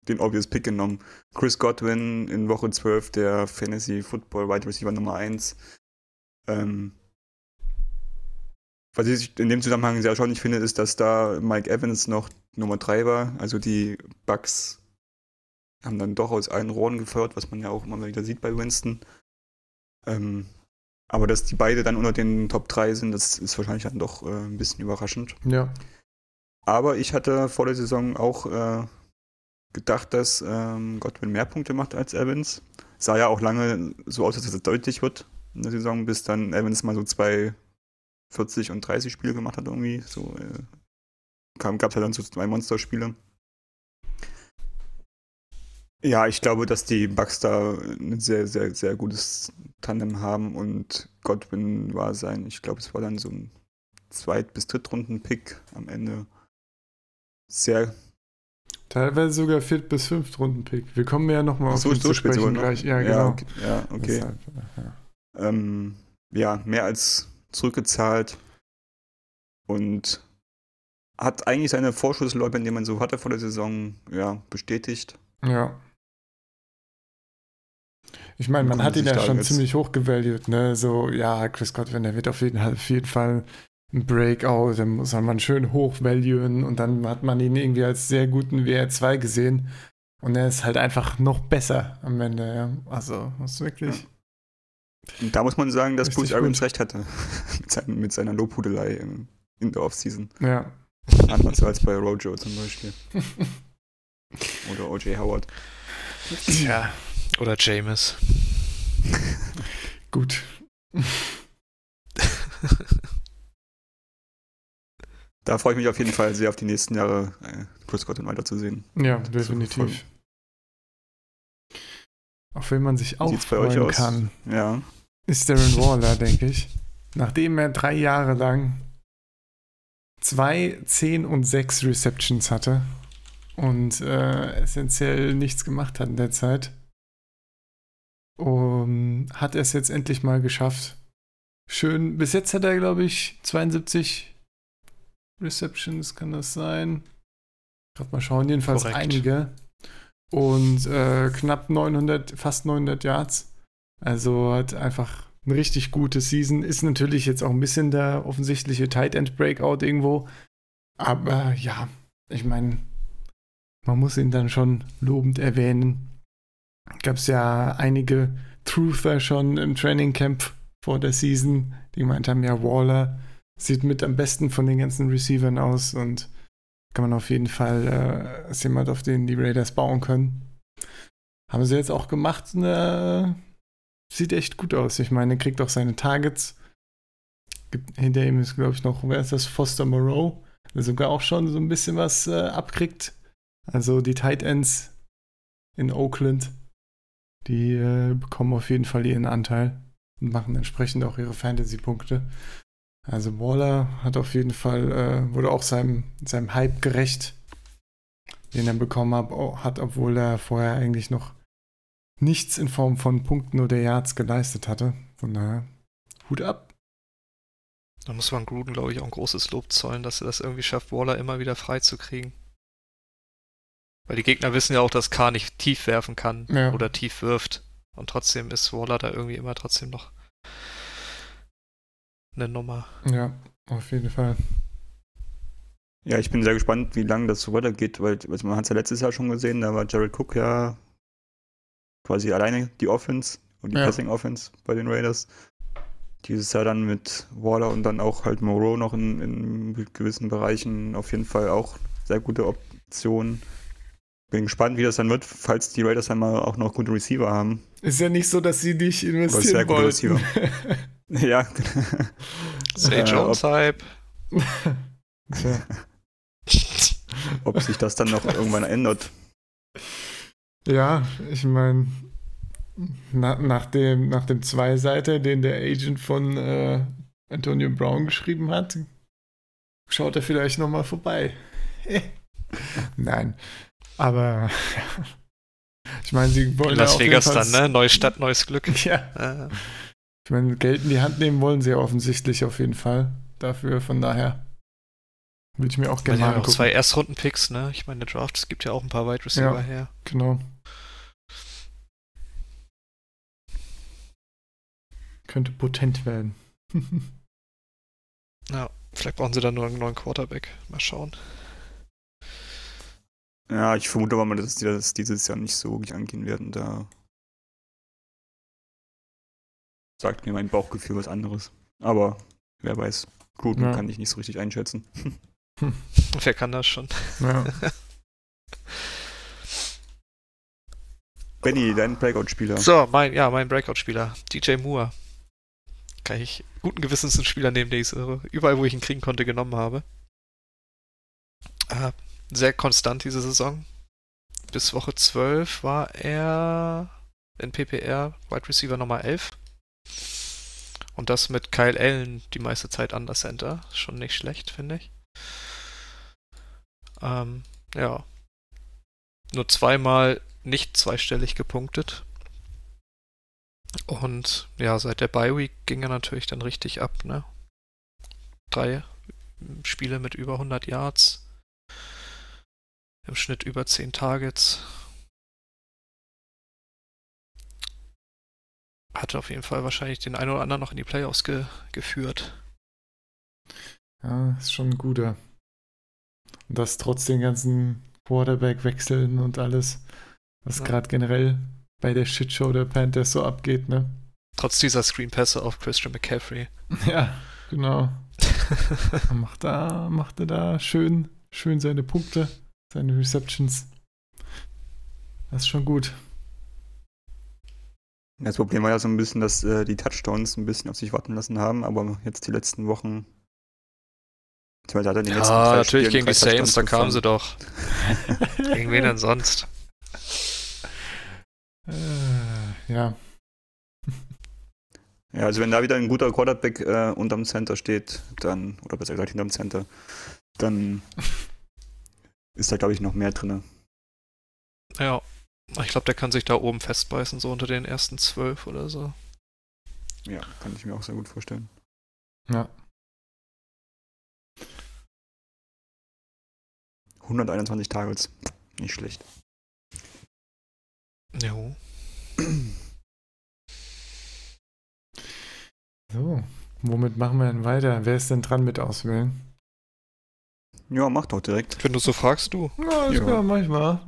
Speaker 1: den obvious Pick genommen. Chris Godwin in Woche 12, der Fantasy Football Wide Receiver Nummer 1. Ähm, was ich in dem Zusammenhang sehr erstaunlich finde, ist, dass da Mike Evans noch Nummer 3 war. Also die Bucks haben dann doch aus allen Rohren gefeuert, was man ja auch immer wieder sieht bei Winston. Ähm, aber dass die beide dann unter den Top 3 sind, das ist wahrscheinlich dann doch äh, ein bisschen überraschend.
Speaker 3: Ja.
Speaker 1: Aber ich hatte vor der Saison auch äh, gedacht, dass ähm, Godwin mehr Punkte macht als Evans. Sah ja auch lange so aus, dass es deutlich wird in der Saison, bis dann Evans mal so zwei 40 und 30 Spiele gemacht hat irgendwie. So äh, gab es ja dann so zwei Monsterspiele. Ja, ich glaube, dass die Bucks da ein sehr, sehr, sehr gutes Tandem haben und Godwin war sein, ich glaube, es war dann so ein Zweit- bis Drittrunden-Pick am Ende. Sehr
Speaker 3: Teilweise sogar Viert- bis Fünft-Runden-Pick. Wir kommen ja nochmal auf
Speaker 1: so, so sprechen gleich.
Speaker 3: Ja, genau. Ja,
Speaker 1: okay. Ja, okay. Deshalb, ja. Ähm, ja, mehr als zurückgezahlt und hat eigentlich seine Vorschusslorbeeren, die man so hatte vor der Saison, ja, bestätigt.
Speaker 3: Ja. Ich meine, man hat ihn ja schon jetzt. ziemlich hoch gevalued, ne? So, ja, Chris Godwin, der wird auf jeden, auf jeden Fall ein Breakout, dann muss man schön hochvaluen und dann hat man ihn irgendwie als sehr guten WR2 gesehen. Und er ist halt einfach noch besser am Ende, ja. Also, das ist wirklich.
Speaker 1: Ja. da muss man sagen, dass Bruce Arians recht hatte. mit, seinen, mit, seiner Lobhudelei in, in der Offseason.
Speaker 3: Ja.
Speaker 1: Anders als bei Rojo zum Beispiel. oder O.J. Howard.
Speaker 2: Tja, oder James.
Speaker 3: Gut.
Speaker 1: Da freue ich mich auf jeden Fall sehr auf die nächsten Jahre, äh, Chris Godwin weiterzusehen.
Speaker 3: Ja, definitiv. Auf wen man sich auch freuen kann,
Speaker 1: ja.
Speaker 3: ist Darren Waller, denke ich. Nachdem er drei Jahre lang zwei, zehn und sechs Receptions hatte und äh, essentiell nichts gemacht hat in der Zeit, um, hat er es jetzt endlich mal geschafft. Schön, bis jetzt hat er, glaube ich, 72 Receptions kann das sein. Gerade mal schauen, jedenfalls Korrekt. einige. Und äh, knapp 900, fast 900 Yards. Also hat einfach eine richtig gute Season. Ist natürlich jetzt auch ein bisschen der offensichtliche Tight End Breakout irgendwo. Aber ja, ich meine, man muss ihn dann schon lobend erwähnen. gab es ja einige Truther schon im Training Camp vor der Season, die gemeint haben, ja, Waller sieht mit am besten von den ganzen Receivern aus und kann man auf jeden Fall äh, jemand, auf den die Raiders bauen können. Haben sie jetzt auch gemacht. Ne, sieht echt gut aus. Ich meine, er kriegt auch seine Targets. Hinter ihm ist, glaube ich, noch, wer ist das? Foster Moreau, der sogar auch schon so ein bisschen was äh, abkriegt. Also die Tight Ends in Oakland, die äh, bekommen auf jeden Fall ihren Anteil und machen entsprechend auch ihre Fantasy-Punkte. Also Waller hat auf jeden Fall, äh, wurde auch seinem, seinem Hype gerecht, den er bekommen hat, hat, obwohl er vorher eigentlich noch nichts in Form von Punkten oder Yards geleistet hatte. Von daher, Hut ab.
Speaker 2: Da muss man Gruden, glaube ich, auch ein großes Lob zollen, dass er das irgendwie schafft, Waller immer wieder freizukriegen. Weil die Gegner wissen ja auch, dass K nicht tief werfen kann ja. oder tief wirft. Und trotzdem ist Waller da irgendwie immer trotzdem noch eine Nummer.
Speaker 3: Ja, auf jeden Fall.
Speaker 1: Ja, ich bin sehr gespannt, wie lange das so weitergeht, weil also man hat es ja letztes Jahr schon gesehen, da war Jared Cook ja quasi alleine die Offense und die ja. Passing Offense bei den Raiders. Dieses Jahr dann mit Waller und dann auch halt Moreau noch in, in gewissen Bereichen auf jeden Fall auch sehr gute Optionen. Bin gespannt, wie das dann wird, falls die Raiders dann mal auch noch gute Receiver haben.
Speaker 3: Ist ja nicht so, dass sie nicht investieren sehr wollten. Receiver.
Speaker 1: ja.
Speaker 2: Say äh, Jones Hype.
Speaker 1: ob sich das dann noch irgendwann ändert.
Speaker 3: Ja, ich meine, na, nach dem, nach dem Zweiseiter, den der Agent von äh, Antonio Brown geschrieben hat, schaut er vielleicht nochmal vorbei. Nein, aber ich meine, sie wollen
Speaker 2: Las ja Vegas dann, ne? Neue Stadt, neues Glück.
Speaker 3: Ja. Meine, Geld in die Hand nehmen wollen sie ja offensichtlich auf jeden Fall dafür, von daher. Will ich mir auch gerne
Speaker 2: mal angucken. zwei Erstrunden-Picks, ne? Ich meine, der Draft, es gibt ja auch ein paar Wide Receiver ja, her.
Speaker 3: Genau. Könnte potent werden.
Speaker 2: ja, vielleicht brauchen sie dann nur einen neuen Quarterback. Mal schauen.
Speaker 1: Ja, ich vermute aber mal, dass die das dieses Jahr nicht so wirklich angehen werden. Da sagt mir mein Bauchgefühl was anderes. Aber wer weiß. Gut, ja. kann ich nicht so richtig einschätzen.
Speaker 2: Hm. Wer kann das schon?
Speaker 3: Ja.
Speaker 1: Benny, dein Breakout-Spieler.
Speaker 2: So, mein, ja, mein Breakout-Spieler. DJ Moore. Kann ich guten Gewissens einen Spieler nehmen, den ich überall, wo ich ihn kriegen konnte, genommen habe. Äh, sehr konstant diese Saison. Bis Woche 12 war er in PPR Wide Receiver Nummer 11. Und das mit Kyle Allen die meiste Zeit an der Center. Schon nicht schlecht, finde ich. Ähm, ja. Nur zweimal nicht zweistellig gepunktet. Und ja, seit der Bye Week ging er natürlich dann richtig ab, ne? Drei Spiele mit über 100 Yards. Im Schnitt über 10 Targets. Hatte auf jeden Fall wahrscheinlich den einen oder anderen noch in die Playoffs ge geführt.
Speaker 3: Ja, ist schon ein guter. Und das trotz den ganzen Quarterback-Wechseln und alles, was ja. gerade generell bei der Shitshow der Panthers so abgeht, ne?
Speaker 2: Trotz dieser Screenpässe auf Christian McCaffrey.
Speaker 3: Ja, genau. macht da, macht er da schön, schön seine Punkte, seine Receptions. Das ist schon gut.
Speaker 1: Das Problem war ja so ein bisschen, dass äh, die Touchdowns ein bisschen auf sich warten lassen haben, aber jetzt die letzten Wochen
Speaker 2: er ja, natürlich Spielen gegen die Saints, da kamen sie doch. gegen wen denn sonst?
Speaker 3: Äh, ja.
Speaker 1: Ja, also wenn da wieder ein guter Quarterback äh, unterm Center steht, dann, oder besser gesagt hinterm Center, dann ist da, glaube ich, noch mehr drin.
Speaker 2: Ja, ich glaube, der kann sich da oben festbeißen, so unter den ersten zwölf oder so.
Speaker 1: Ja, kann ich mir auch sehr gut vorstellen.
Speaker 3: Ja.
Speaker 1: 121 Targets. Nicht schlecht.
Speaker 2: Jo.
Speaker 3: So, womit machen wir denn weiter? Wer ist denn dran mit auswählen?
Speaker 1: Ja, mach doch direkt.
Speaker 2: Wenn du so fragst, du.
Speaker 3: Ja, ja. ja manchmal.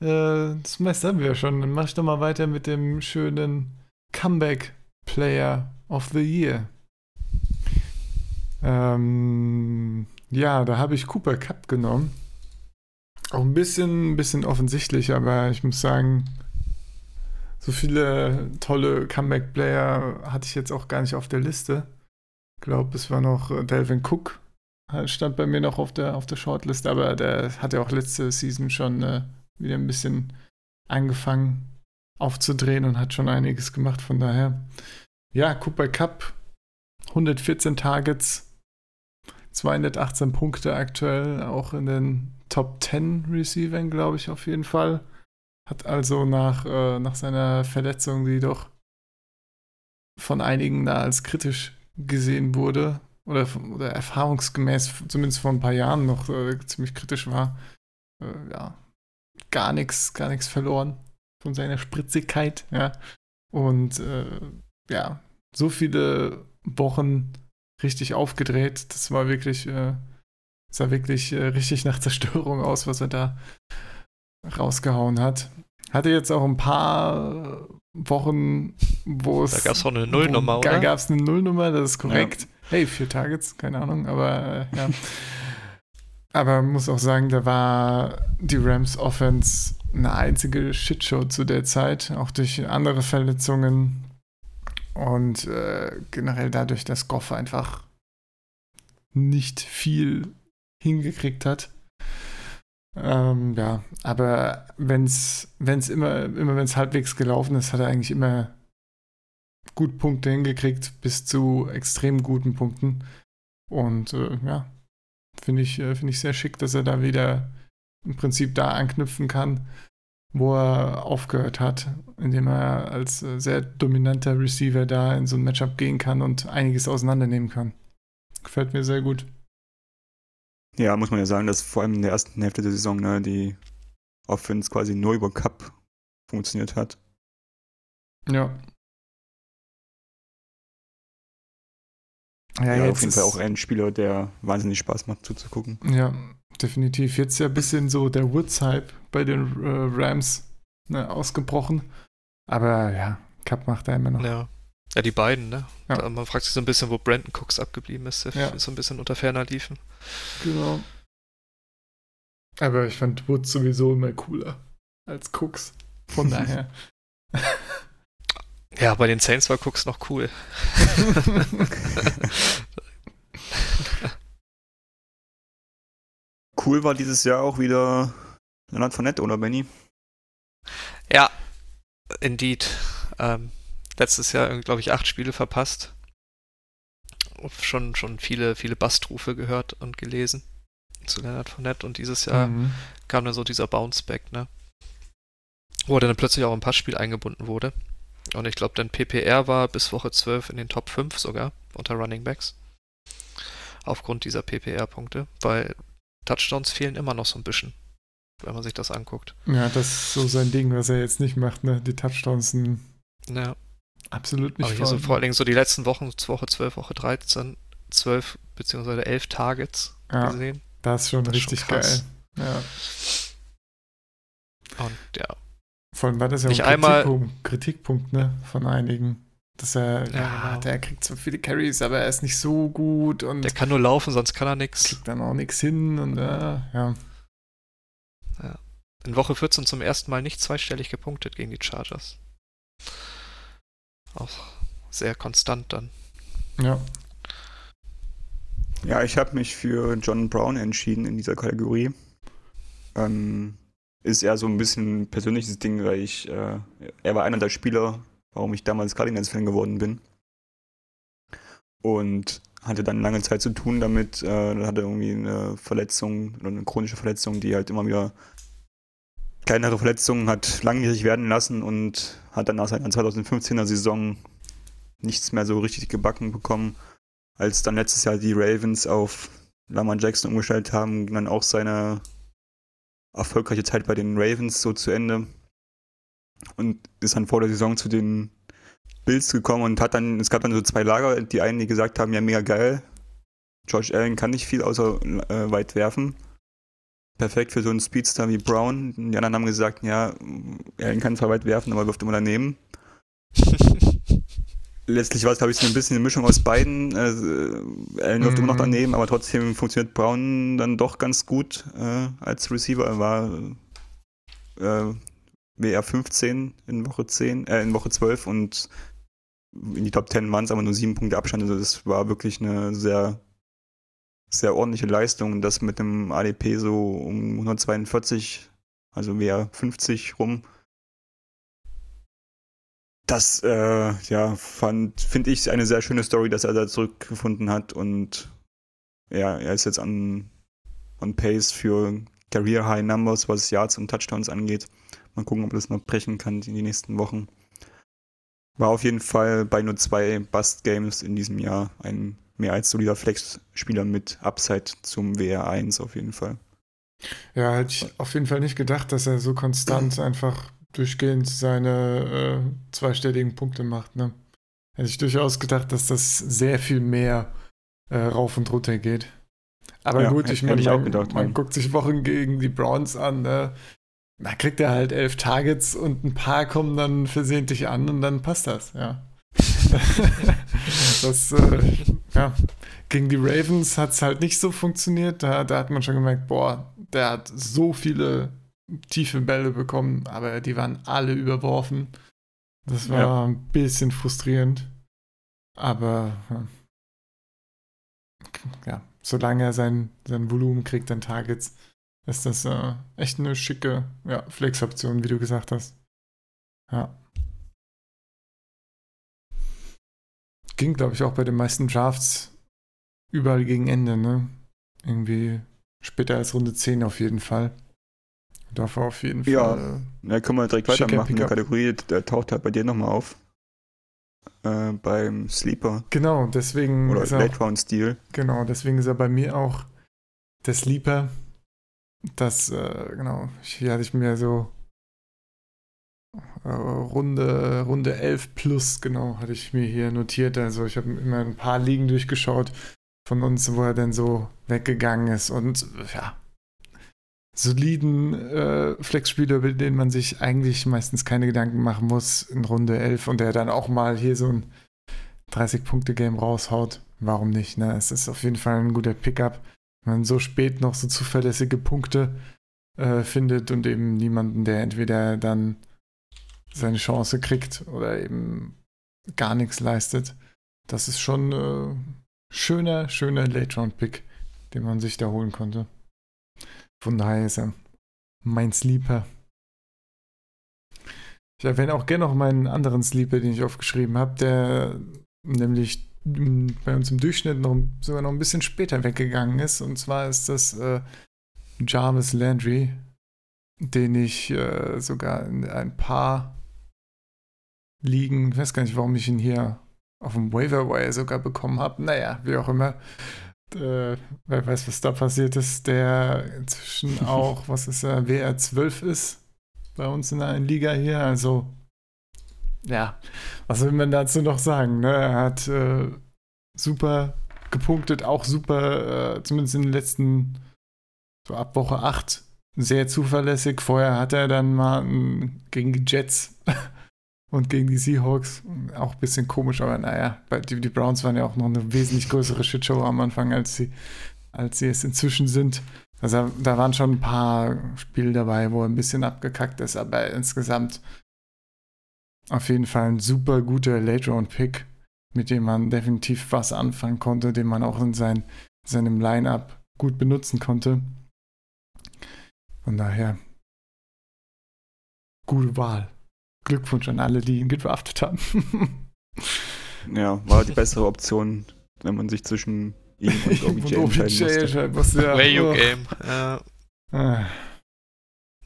Speaker 3: Äh, das meiste haben wir ja schon. Dann mach ich doch mal weiter mit dem schönen Comeback Player of the Year. Ähm, ja, da habe ich Cooper Cup genommen. Auch ein bisschen, bisschen offensichtlich, aber ich muss sagen, so viele tolle Comeback-Player hatte ich jetzt auch gar nicht auf der Liste. Ich glaube, es war noch äh, Delvin Cook, stand bei mir noch auf der, auf der Shortlist, aber der hat ja auch letzte Season schon äh, wieder ein bisschen angefangen aufzudrehen und hat schon einiges gemacht. Von daher, ja, Cooper Cup, 114 Targets, 218 Punkte aktuell, auch in den Top 10 Receivern, glaube ich, auf jeden Fall. Hat also nach, äh, nach seiner Verletzung, die doch von einigen da als kritisch gesehen wurde, oder, oder erfahrungsgemäß, zumindest vor ein paar Jahren noch äh, ziemlich kritisch war, äh, ja, gar nichts, gar nichts verloren von seiner Spritzigkeit, ja. Und äh, ja, so viele Wochen richtig aufgedreht. Das war wirklich, äh, sah wirklich äh, richtig nach Zerstörung aus, was er da rausgehauen hat. Hatte jetzt auch ein paar Wochen, wo es.
Speaker 2: Da gab es auch eine Nullnummer,
Speaker 3: oder? Da gab es eine Nullnummer, das ist korrekt. Ja. Hey, vier Targets, keine Ahnung, aber äh, ja. aber muss auch sagen, da war die Rams Offense eine einzige Shitshow zu der Zeit, auch durch andere Verletzungen und äh, generell dadurch, dass Goff einfach nicht viel hingekriegt hat. Ähm, ja, aber wenn es immer, immer wenn es halbwegs gelaufen ist, hat er eigentlich immer gut Punkte hingekriegt, bis zu extrem guten Punkten. Und äh, ja, finde ich, äh, find ich sehr schick, dass er da wieder im Prinzip da anknüpfen kann, wo er aufgehört hat, indem er als äh, sehr dominanter Receiver da in so ein Matchup gehen kann und einiges auseinandernehmen kann. Gefällt mir sehr gut.
Speaker 1: Ja, muss man ja sagen, dass vor allem in der ersten Hälfte der Saison ne, die Offense quasi nur über Cup funktioniert hat.
Speaker 3: Ja.
Speaker 1: Ja, ja auf jeden Fall auch ein Spieler, der wahnsinnig Spaß macht zuzugucken.
Speaker 3: Ja, definitiv. Jetzt ja ein bisschen so der Woods-Hype bei den äh, Rams ne, ausgebrochen. Aber ja, Cup macht er immer noch.
Speaker 2: Ja. Ja, die beiden, ne? Ja. Da, man fragt sich so ein bisschen, wo Brandon Cooks abgeblieben ist, der ja. so ein bisschen unter ferner liefen.
Speaker 3: Genau. Aber ich fand Woods sowieso immer cooler als Cooks. Von daher.
Speaker 2: Ja, bei den Saints war Cooks noch cool.
Speaker 1: cool war dieses Jahr auch wieder Leonard Fournette, oder Benny?
Speaker 2: Ja, indeed. Ähm, letztes Jahr, glaube ich, acht Spiele verpasst. Schon, schon viele, viele Bastrufe gehört und gelesen zu Leonard Fournette und dieses Jahr mhm. kam dann so dieser Bounceback, ne? Wo er dann plötzlich auch im Passspiel eingebunden wurde. Und ich glaube, dann PPR war bis Woche 12 in den Top 5 sogar unter Running Backs. Aufgrund dieser PPR-Punkte, weil Touchdowns fehlen immer noch so ein bisschen, wenn man sich das anguckt.
Speaker 3: Ja, das ist so sein Ding, was er jetzt nicht macht, ne? Die Touchdowns sind
Speaker 2: ja.
Speaker 3: absolut nicht
Speaker 2: Aber hier so vor allen Dingen so die letzten Wochen, Woche 12, Woche 13, 12 beziehungsweise 11 Targets ja, gesehen.
Speaker 3: Das ist schon das richtig ist schon geil. Ja.
Speaker 2: Und ja.
Speaker 3: Vor allem war das ja
Speaker 2: nicht ein Kritikpunkt,
Speaker 3: einmal, Kritikpunkt ne, von einigen. Dass er, ja, ja genau. der kriegt so viele Carries, aber er ist nicht so gut und.
Speaker 2: Der kann nur laufen, sonst kann er nichts.
Speaker 3: Kriegt dann auch nichts hin und äh, ja.
Speaker 2: ja. In Woche 14 zum ersten Mal nicht zweistellig gepunktet gegen die Chargers. Auch sehr konstant dann.
Speaker 3: Ja.
Speaker 1: Ja, ich habe mich für John Brown entschieden in dieser Kategorie. Ähm, ist eher so ein bisschen ein persönliches Ding, weil ich, äh, er war einer der Spieler, warum ich damals Cardinals-Fan geworden bin. Und hatte dann lange Zeit zu tun damit, äh, hatte irgendwie eine Verletzung eine chronische Verletzung, die halt immer wieder kleinere Verletzungen hat langjährig werden lassen und hat dann nach seiner 2015er Saison nichts mehr so richtig gebacken bekommen. Als dann letztes Jahr die Ravens auf Lamar Jackson umgestellt haben, ging dann auch seine erfolgreiche Zeit bei den Ravens so zu Ende und ist dann vor der Saison zu den Bills gekommen und hat dann, es gab dann so zwei Lager, die einen, die gesagt haben, ja, mega geil. George Allen kann nicht viel außer äh, weit werfen. perfekt für so einen Speedster wie Brown. Die anderen haben gesagt, ja, er kann zwar weit werfen, aber wirft immer daneben. Letztlich war es, glaube ich, so ein bisschen eine Mischung aus beiden. Also, Allen wirft mhm. immer noch mhm. daneben, aber trotzdem funktioniert Brown dann doch ganz gut äh, als Receiver. Er war äh, WR 15 in Woche 10, äh, in Woche 12 und in die Top 10 waren es aber nur sieben Punkte Abstand. Also das war wirklich eine sehr, sehr ordentliche Leistung. Das mit dem ADP so um 142, also WR 50 rum. Das, äh, ja, fand, finde ich eine sehr schöne Story, dass er da zurückgefunden hat und ja, er ist jetzt an, on pace für Career High Numbers, was Yards und Touchdowns angeht. Mal gucken, ob er das noch brechen kann in den nächsten Wochen. War auf jeden Fall bei nur zwei Bust-Games in diesem Jahr ein mehr als solider Flex-Spieler mit Upside zum WR1 auf jeden Fall.
Speaker 3: Ja, hätte ich auf jeden Fall nicht gedacht, dass er so konstant einfach durchgehend seine äh, zweistelligen Punkte macht. Ne? Hätte ich durchaus gedacht, dass das sehr viel mehr äh, rauf und runter geht. Aber ja, gut, ich meine, man, man ja. guckt sich Wochen gegen die Browns an. Ne? da kriegt er halt elf Targets und ein paar kommen dann versehentlich an und dann passt das, ja. das, äh, ja. Gegen die Ravens hat es halt nicht so funktioniert. Da, da hat man schon gemerkt, boah, der hat so viele tiefe Bälle bekommen, aber die waren alle überworfen. Das war ja. ein bisschen frustrierend. Aber ja. solange er sein, sein Volumen kriegt an Targets, ist das äh, echt eine schicke ja, Flex-Option, wie du gesagt hast. Ja. Ging, glaube ich, auch bei den meisten Drafts überall gegen Ende, ne? Irgendwie später als Runde 10 auf jeden Fall. Dafür auf jeden
Speaker 1: ja.
Speaker 3: Fall.
Speaker 1: Ja, äh, können wir direkt weitermachen. Die Kategorie, der taucht halt bei dir nochmal auf. Äh, beim Sleeper.
Speaker 3: Genau, deswegen.
Speaker 1: Oder Late Round Stil.
Speaker 3: Genau, deswegen ist er bei mir auch der Sleeper das, äh, genau, hier hatte ich mir so äh, Runde, Runde 11 plus, genau, hatte ich mir hier notiert. Also ich habe immer ein paar Ligen durchgeschaut von uns, wo er denn so weggegangen ist. Und ja, soliden äh, Flexspieler, über den man sich eigentlich meistens keine Gedanken machen muss in Runde 11 und der dann auch mal hier so ein 30-Punkte-Game raushaut. Warum nicht? Ne? Es ist auf jeden Fall ein guter Pickup man so spät noch so zuverlässige Punkte äh, findet und eben niemanden, der entweder dann seine Chance kriegt oder eben gar nichts leistet. Das ist schon äh, schöner, schöner Late-Round-Pick, den man sich da holen konnte. Von daher ist er mein Sleeper. Ich erwähne auch gerne noch meinen anderen Sleeper, den ich aufgeschrieben habe, der nämlich bei uns im Durchschnitt noch, sogar noch ein bisschen später weggegangen ist. Und zwar ist das äh, Jarvis Landry, den ich äh, sogar in ein paar Ligen, ich weiß gar nicht, warum ich ihn hier auf dem Waiver sogar bekommen habe. Naja, wie auch immer. Äh, wer weiß, was da passiert ist, der inzwischen auch, was ist er, WR12 ist bei uns in der Liga hier. Also ja, was will man dazu noch sagen? Ne? Er hat äh, super gepunktet, auch super, äh, zumindest in den letzten, so ab Woche 8, sehr zuverlässig. Vorher hat er dann mal m, gegen die Jets und gegen die Seahawks auch ein bisschen komisch, aber naja, die, die Browns waren ja auch noch eine wesentlich größere Shitshow am Anfang, als sie, als sie es inzwischen sind. Also da waren schon ein paar Spiele dabei, wo er ein bisschen abgekackt ist, aber insgesamt auf jeden Fall ein super guter Late-Round-Pick, mit dem man definitiv was anfangen konnte, den man auch in sein, seinem Line-Up gut benutzen konnte. Von daher, gute Wahl. Glückwunsch an alle, die ihn gedraftet haben.
Speaker 1: ja, war die bessere Option, wenn man sich zwischen ihm und OBJ, und OBJ entscheiden musste.
Speaker 2: Ja. Value Game. Äh, ah.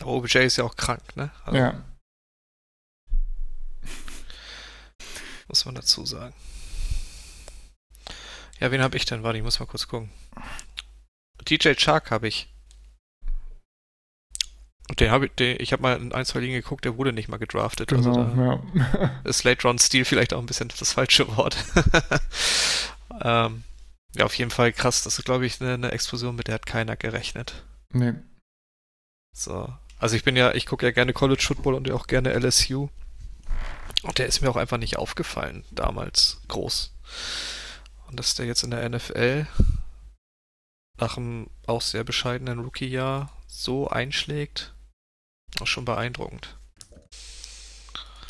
Speaker 2: OBJ ist ja auch krank, ne?
Speaker 3: Also, ja.
Speaker 2: muss man dazu sagen. Ja, wen habe ich denn? Warte, ich muss mal kurz gucken. DJ Chark habe ich. Und den habe ich, den, ich habe mal in ein, zwei Ligen geguckt, der wurde nicht mal gedraftet. Also genau, also ja. ist Late Round Stil vielleicht auch ein bisschen das falsche Wort. ähm, ja, auf jeden Fall krass. Das ist, glaube ich, eine, eine, Explosion, mit der hat keiner gerechnet.
Speaker 3: Nee.
Speaker 2: So. Also ich bin ja, ich gucke ja gerne College Football und auch gerne LSU. Und der ist mir auch einfach nicht aufgefallen damals groß. Und dass der jetzt in der NFL nach einem auch sehr bescheidenen Rookie-Jahr so einschlägt, ist schon beeindruckend.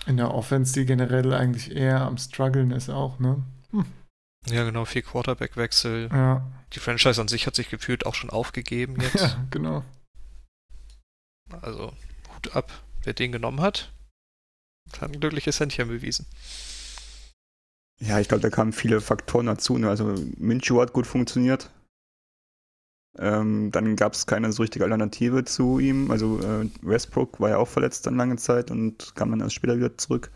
Speaker 3: In der Offense, die generell eigentlich eher am struggeln ist auch, ne? Hm.
Speaker 2: Ja, genau, viel Quarterback-Wechsel.
Speaker 3: Ja.
Speaker 2: Die Franchise an sich hat sich gefühlt auch schon aufgegeben jetzt.
Speaker 3: Ja, genau.
Speaker 2: Also, Hut ab, wer den genommen hat, hat ein glückliches Händchen bewiesen.
Speaker 1: Ja, ich glaube, da kamen viele Faktoren dazu. Ne? Also Minshew hat gut funktioniert. Ähm, dann gab es keine so richtige Alternative zu ihm. Also äh, Westbrook war ja auch verletzt dann lange Zeit und kam dann erst später wieder zurück.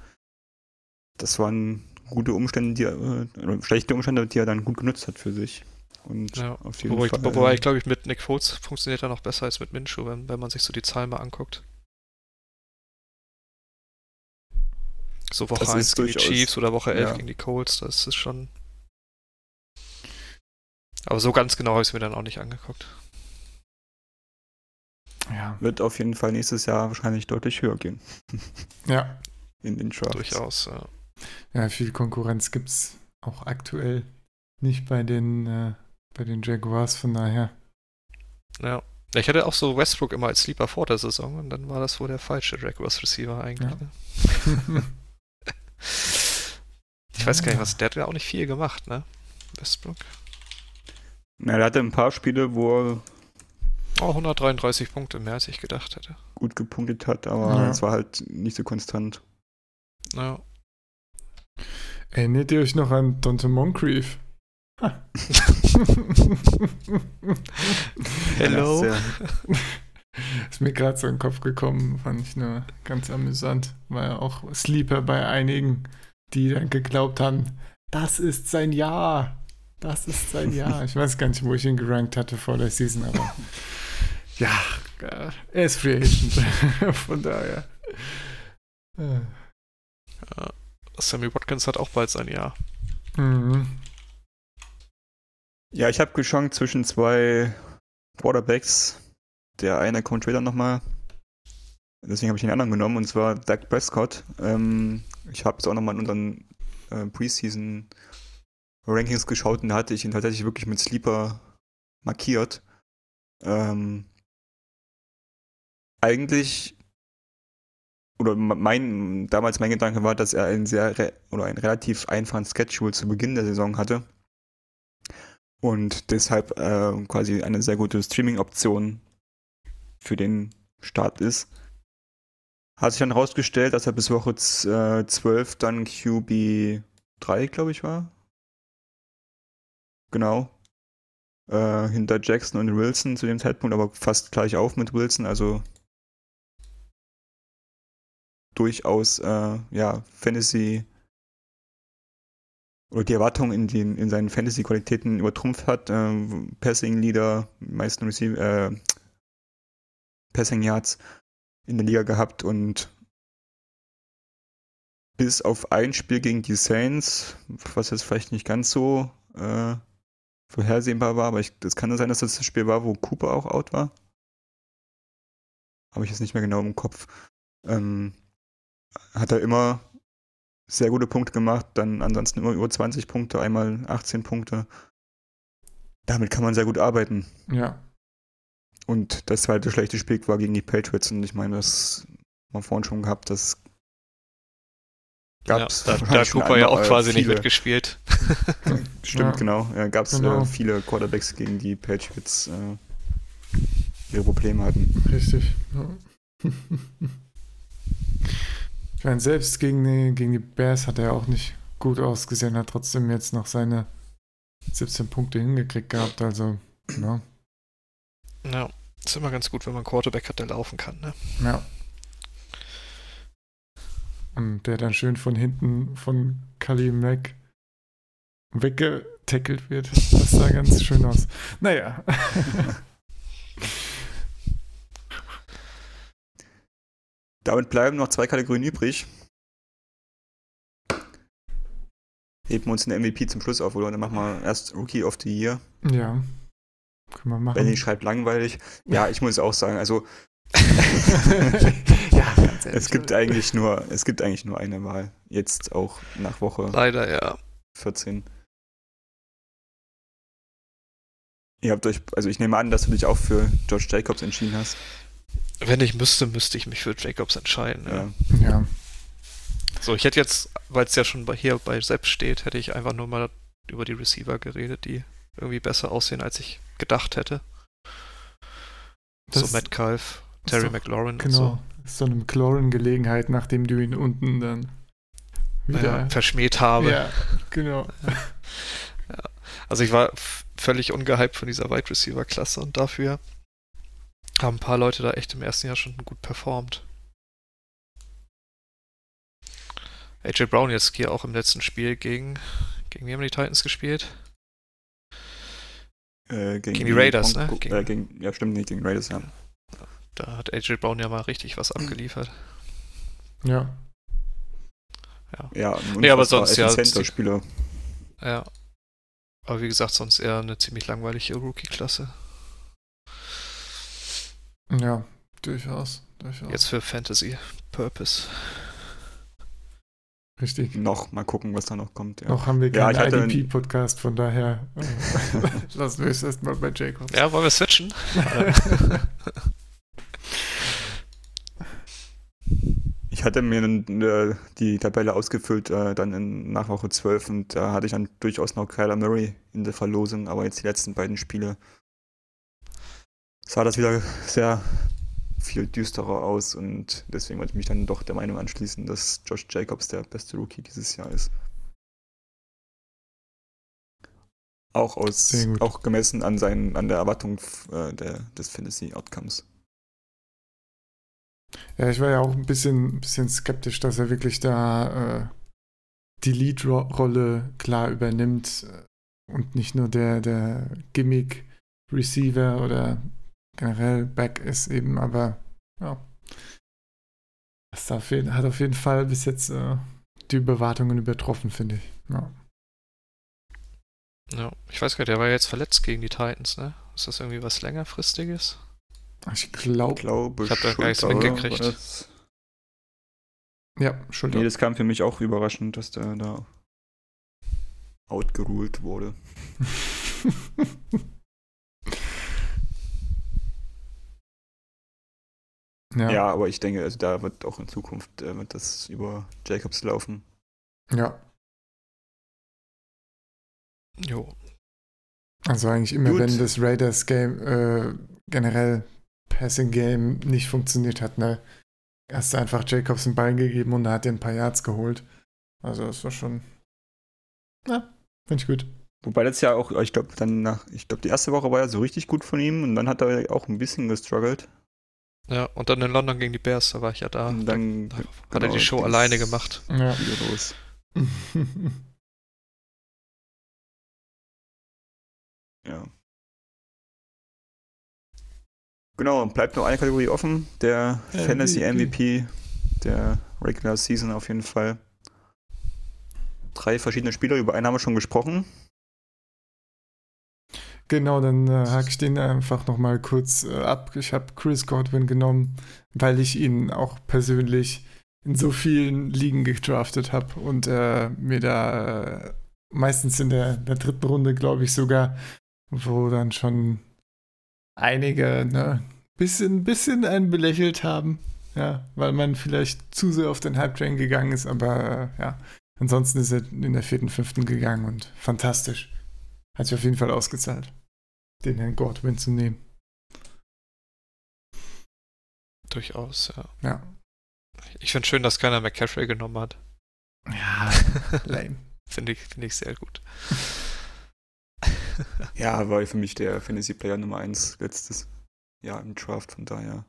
Speaker 1: Das waren gute Umstände, die äh, schlechte Umstände, die er dann gut genutzt hat für sich. Und
Speaker 2: ja. auf jeden wobei, Fall, ich, wobei ich glaube, ich mit Nick Foles funktioniert er noch besser als mit Minshew, wenn, wenn man sich so die Zahlen mal anguckt. So Woche 1 gegen die Chiefs oder Woche 11 ja. gegen die Colts, das ist schon aber so ganz genau habe ich es mir dann auch nicht angeguckt.
Speaker 1: Ja. Wird auf jeden Fall nächstes Jahr wahrscheinlich deutlich höher gehen.
Speaker 3: Ja.
Speaker 1: In den Charts.
Speaker 2: Durchaus, ja.
Speaker 3: Ja, viel Konkurrenz gibt es auch aktuell nicht bei den, äh, bei den Jaguars, von daher.
Speaker 2: Ja. Ich hatte auch so Westbrook immer als Sleeper vor der Saison und dann war das wohl der falsche Jaguars Receiver eigentlich. Ja. Ne? ich weiß gar nicht, was der hat ja auch nicht viel gemacht, ne? Westbrook.
Speaker 1: Na, er hatte ein paar Spiele, wo er
Speaker 2: oh, 133 Punkte mehr, als ich gedacht hätte.
Speaker 1: Gut gepunktet hat, aber ja. es war halt nicht so konstant.
Speaker 2: Ja.
Speaker 3: Erinnert ihr euch noch an Dante Moncrief?
Speaker 2: Hello. Ja,
Speaker 3: ist mir gerade so in den Kopf gekommen, fand ich nur ganz amüsant. War ja auch Sleeper bei einigen, die dann geglaubt haben, das ist sein Jahr. Das ist sein Jahr. Ich weiß gar nicht, wo ich ihn gerankt hatte vor der Season, aber ja, er ist Free Agent. Von daher.
Speaker 2: Ja. Sammy Watkins hat auch bald sein Jahr.
Speaker 3: Mhm.
Speaker 1: Ja, ich habe geschwankt zwischen zwei Quarterbacks. Der eine kommt später nochmal. Deswegen habe ich den anderen genommen, und zwar Dak Prescott. Ähm, ich habe es auch nochmal in unseren äh, Preseason Rankings geschaut und da hatte ich ihn tatsächlich wirklich mit Sleeper markiert. Ähm, eigentlich, oder mein, damals mein Gedanke war, dass er einen sehr, oder einen relativ einfachen Schedule zu Beginn der Saison hatte. Und deshalb äh, quasi eine sehr gute Streaming-Option für den Start ist. Hat sich dann herausgestellt, dass er bis Woche 12 dann QB 3, glaube ich, war. Genau. Äh, hinter Jackson und Wilson zu dem Zeitpunkt, aber fast gleich auf mit Wilson, also durchaus, äh, ja, Fantasy oder die Erwartungen in, den, in seinen Fantasy-Qualitäten übertrumpft hat. Äh, Passing-Leader, meisten Receive, äh, Passing-Yards in der Liga gehabt und bis auf ein Spiel gegen die Saints, was jetzt vielleicht nicht ganz so äh, vorhersehbar war, aber es kann sein, dass das das Spiel war, wo Cooper auch out war. Habe ich jetzt nicht mehr genau im Kopf. Ähm, hat er immer sehr gute Punkte gemacht, dann ansonsten immer über 20 Punkte, einmal 18 Punkte. Damit kann man sehr gut arbeiten.
Speaker 3: Ja.
Speaker 1: Und das zweite schlechte Spiel war gegen die Patriots und ich meine, das haben wir vorhin schon gehabt, das
Speaker 2: Gab's ja, da, da hat Cooper ja auch quasi viele. nicht mitgespielt.
Speaker 1: Stimmt, ja. genau. Ja, Gab es äh, genau. äh, viele Quarterbacks, gegen die Patriots äh, ihre Probleme hatten.
Speaker 3: Richtig. Ja. ich meine, selbst gegen die, gegen die Bears hat er auch nicht gut ausgesehen, hat trotzdem jetzt noch seine 17 Punkte hingekriegt gehabt, also, ja.
Speaker 2: Ja, ist immer ganz gut, wenn man einen Quarterback hat, der laufen kann, ne?
Speaker 3: Ja. Und der dann schön von hinten von Kali Mac weggetackelt wird. Das sah ganz schön aus. Naja.
Speaker 1: Damit bleiben noch zwei Kategorien übrig. Heben wir uns den MVP zum Schluss auf, oder? Dann machen wir erst Rookie of the Year.
Speaker 3: Ja. Können wir machen.
Speaker 1: Benny schreibt langweilig. Ja, ich muss auch sagen, also ja, ganz ehrlich. Es gibt eigentlich nur, es gibt eigentlich nur eine Wahl. Jetzt auch nach Woche.
Speaker 2: Leider, ja.
Speaker 1: 14. Ihr habt euch, also ich nehme an, dass du dich auch für George Jacobs entschieden hast.
Speaker 2: Wenn ich müsste, müsste ich mich für Jacobs entscheiden.
Speaker 3: Ja. ja. ja.
Speaker 2: So, ich hätte jetzt, weil es ja schon bei, hier bei Sepp steht, hätte ich einfach nur mal über die Receiver geredet, die irgendwie besser aussehen, als ich gedacht hätte. Das so Metcalf, Terry doch, McLaurin
Speaker 3: genau, und so. so eine McLaurin-Gelegenheit, nachdem du ihn unten dann
Speaker 2: wieder ja, verschmäht habe.
Speaker 3: Ja, genau.
Speaker 2: ja. Also ich war völlig ungehypt von dieser Wide Receiver-Klasse und dafür haben ein paar Leute da echt im ersten Jahr schon gut performt. AJ Brown jetzt hier auch im letzten Spiel gegen, gegen wie haben die Titans gespielt?
Speaker 1: Äh, gegen,
Speaker 2: gegen, die Raiders, ne?
Speaker 1: Gegen, äh, gegen, ja, stimmt nicht, gegen Raiders, ja.
Speaker 2: Da hat AJ Brown ja mal richtig was abgeliefert.
Speaker 3: Ja.
Speaker 2: Ja,
Speaker 1: ja
Speaker 2: nee, aber sonst ja.
Speaker 1: Spieler.
Speaker 2: Ja. Aber wie gesagt, sonst eher eine ziemlich langweilige Rookie-Klasse.
Speaker 3: Ja, durchaus, durchaus.
Speaker 2: Jetzt für Fantasy Purpose.
Speaker 3: Richtig.
Speaker 1: Noch, mal gucken, was da noch kommt.
Speaker 3: Ja. Noch haben wir keinen ja, IDP-Podcast, von daher lassen wir es erstmal bei Jacobs.
Speaker 2: Ja, wollen wir switchen?
Speaker 1: ich hatte mir äh, die Tabelle ausgefüllt, äh, dann in, nach Woche 12 und da hatte ich dann durchaus noch Kyler Murray in der Verlosung, aber jetzt die letzten beiden Spiele sah das wieder sehr viel düsterer aus und deswegen wollte ich mich dann doch der Meinung anschließen, dass Josh Jacobs der beste Rookie dieses Jahr ist. Auch aus, auch gemessen an seinen, an der Erwartung äh, der, des Fantasy Outcomes.
Speaker 3: Ja, ich war ja auch ein bisschen, bisschen skeptisch, dass er wirklich da äh, die Lead-Rolle klar übernimmt äh, und nicht nur der, der Gimmick-Receiver oder generell Back ist eben, aber ja. Das hat auf jeden Fall bis jetzt äh, die Überwartungen übertroffen, finde ich. Ja.
Speaker 2: Ja, ich weiß gar nicht, der war jetzt verletzt gegen die Titans, ne? Ist das irgendwie was längerfristiges?
Speaker 3: Ich glaub,
Speaker 1: glaube,
Speaker 2: ich habe da gar nichts mitgekriegt.
Speaker 3: Ja, Schulter.
Speaker 1: Nee, das kam für mich auch überraschend, dass der da outgeruled wurde. Ja. ja, aber ich denke, also da wird auch in Zukunft äh, wird das über Jacobs laufen.
Speaker 3: Ja.
Speaker 2: Jo.
Speaker 3: Also eigentlich immer, Gut. wenn das Raiders Game äh, generell Passing Game nicht funktioniert hat, ne, hast du einfach Jacobs einen Ball gegeben und er hat dir ein paar Yards geholt. Also das war schon. Ja, finde ich gut.
Speaker 1: Wobei das ja auch, ich glaube, dann nach, ich glaube, die erste Woche war ja so richtig gut von ihm und dann hat er auch ein bisschen gestruggelt.
Speaker 2: Ja, und dann in London gegen die Bears, da war ich ja da.
Speaker 1: Und dann
Speaker 2: da, da genau, hat er die Show alleine gemacht.
Speaker 3: Ja.
Speaker 1: Los. ja. Genau, bleibt nur eine Kategorie offen. Der MVP. Fantasy MVP der Regular Season auf jeden Fall. Drei verschiedene Spieler, über einen haben wir schon gesprochen.
Speaker 3: Genau, dann äh, hake ich den einfach nochmal kurz äh, ab. Ich habe Chris Godwin genommen, weil ich ihn auch persönlich in so vielen Ligen gedraftet habe und äh, mir da äh, meistens in der, der dritten Runde, glaube ich, sogar, wo dann schon einige ne, bisschen, bisschen einen belächelt haben, ja, weil man vielleicht zu sehr auf den Hype-Train gegangen ist, aber äh, ja, ansonsten ist er in der vierten, fünften gegangen und fantastisch. Hat sich auf jeden Fall ausgezahlt, den Herrn Godwin zu nehmen.
Speaker 2: Durchaus, ja.
Speaker 3: Ja.
Speaker 2: Ich finde schön, dass keiner McCaffrey genommen hat.
Speaker 3: Ja, lame.
Speaker 2: finde ich, find ich sehr gut.
Speaker 1: ja, war für mich der Fantasy Player Nummer 1 letztes Jahr im Draft, von daher.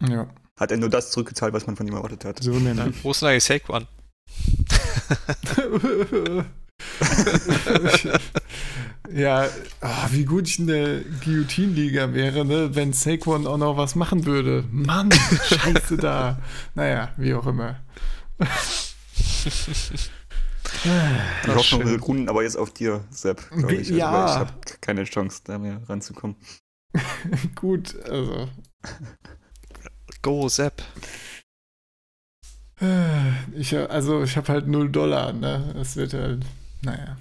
Speaker 3: Ja.
Speaker 1: Hat er nur das zurückgezahlt, was man von ihm erwartet hat.
Speaker 2: So nämlich. Wo ist denn eigentlich Saquon?
Speaker 3: ja, oh, wie gut ich in der Guillotine-Liga wäre, ne, wenn Saquon auch noch was machen würde. Mann, scheiße da. Naja, wie auch immer.
Speaker 1: Die Hoffnung ruhen aber jetzt auf dir, Sepp,
Speaker 3: glaube ich. Also, ja.
Speaker 1: Ich habe keine Chance, da mehr ranzukommen.
Speaker 3: Gut, also.
Speaker 2: go, Sepp.
Speaker 3: Ich, also, ich habe halt 0 Dollar, ne? Es wird halt, naja.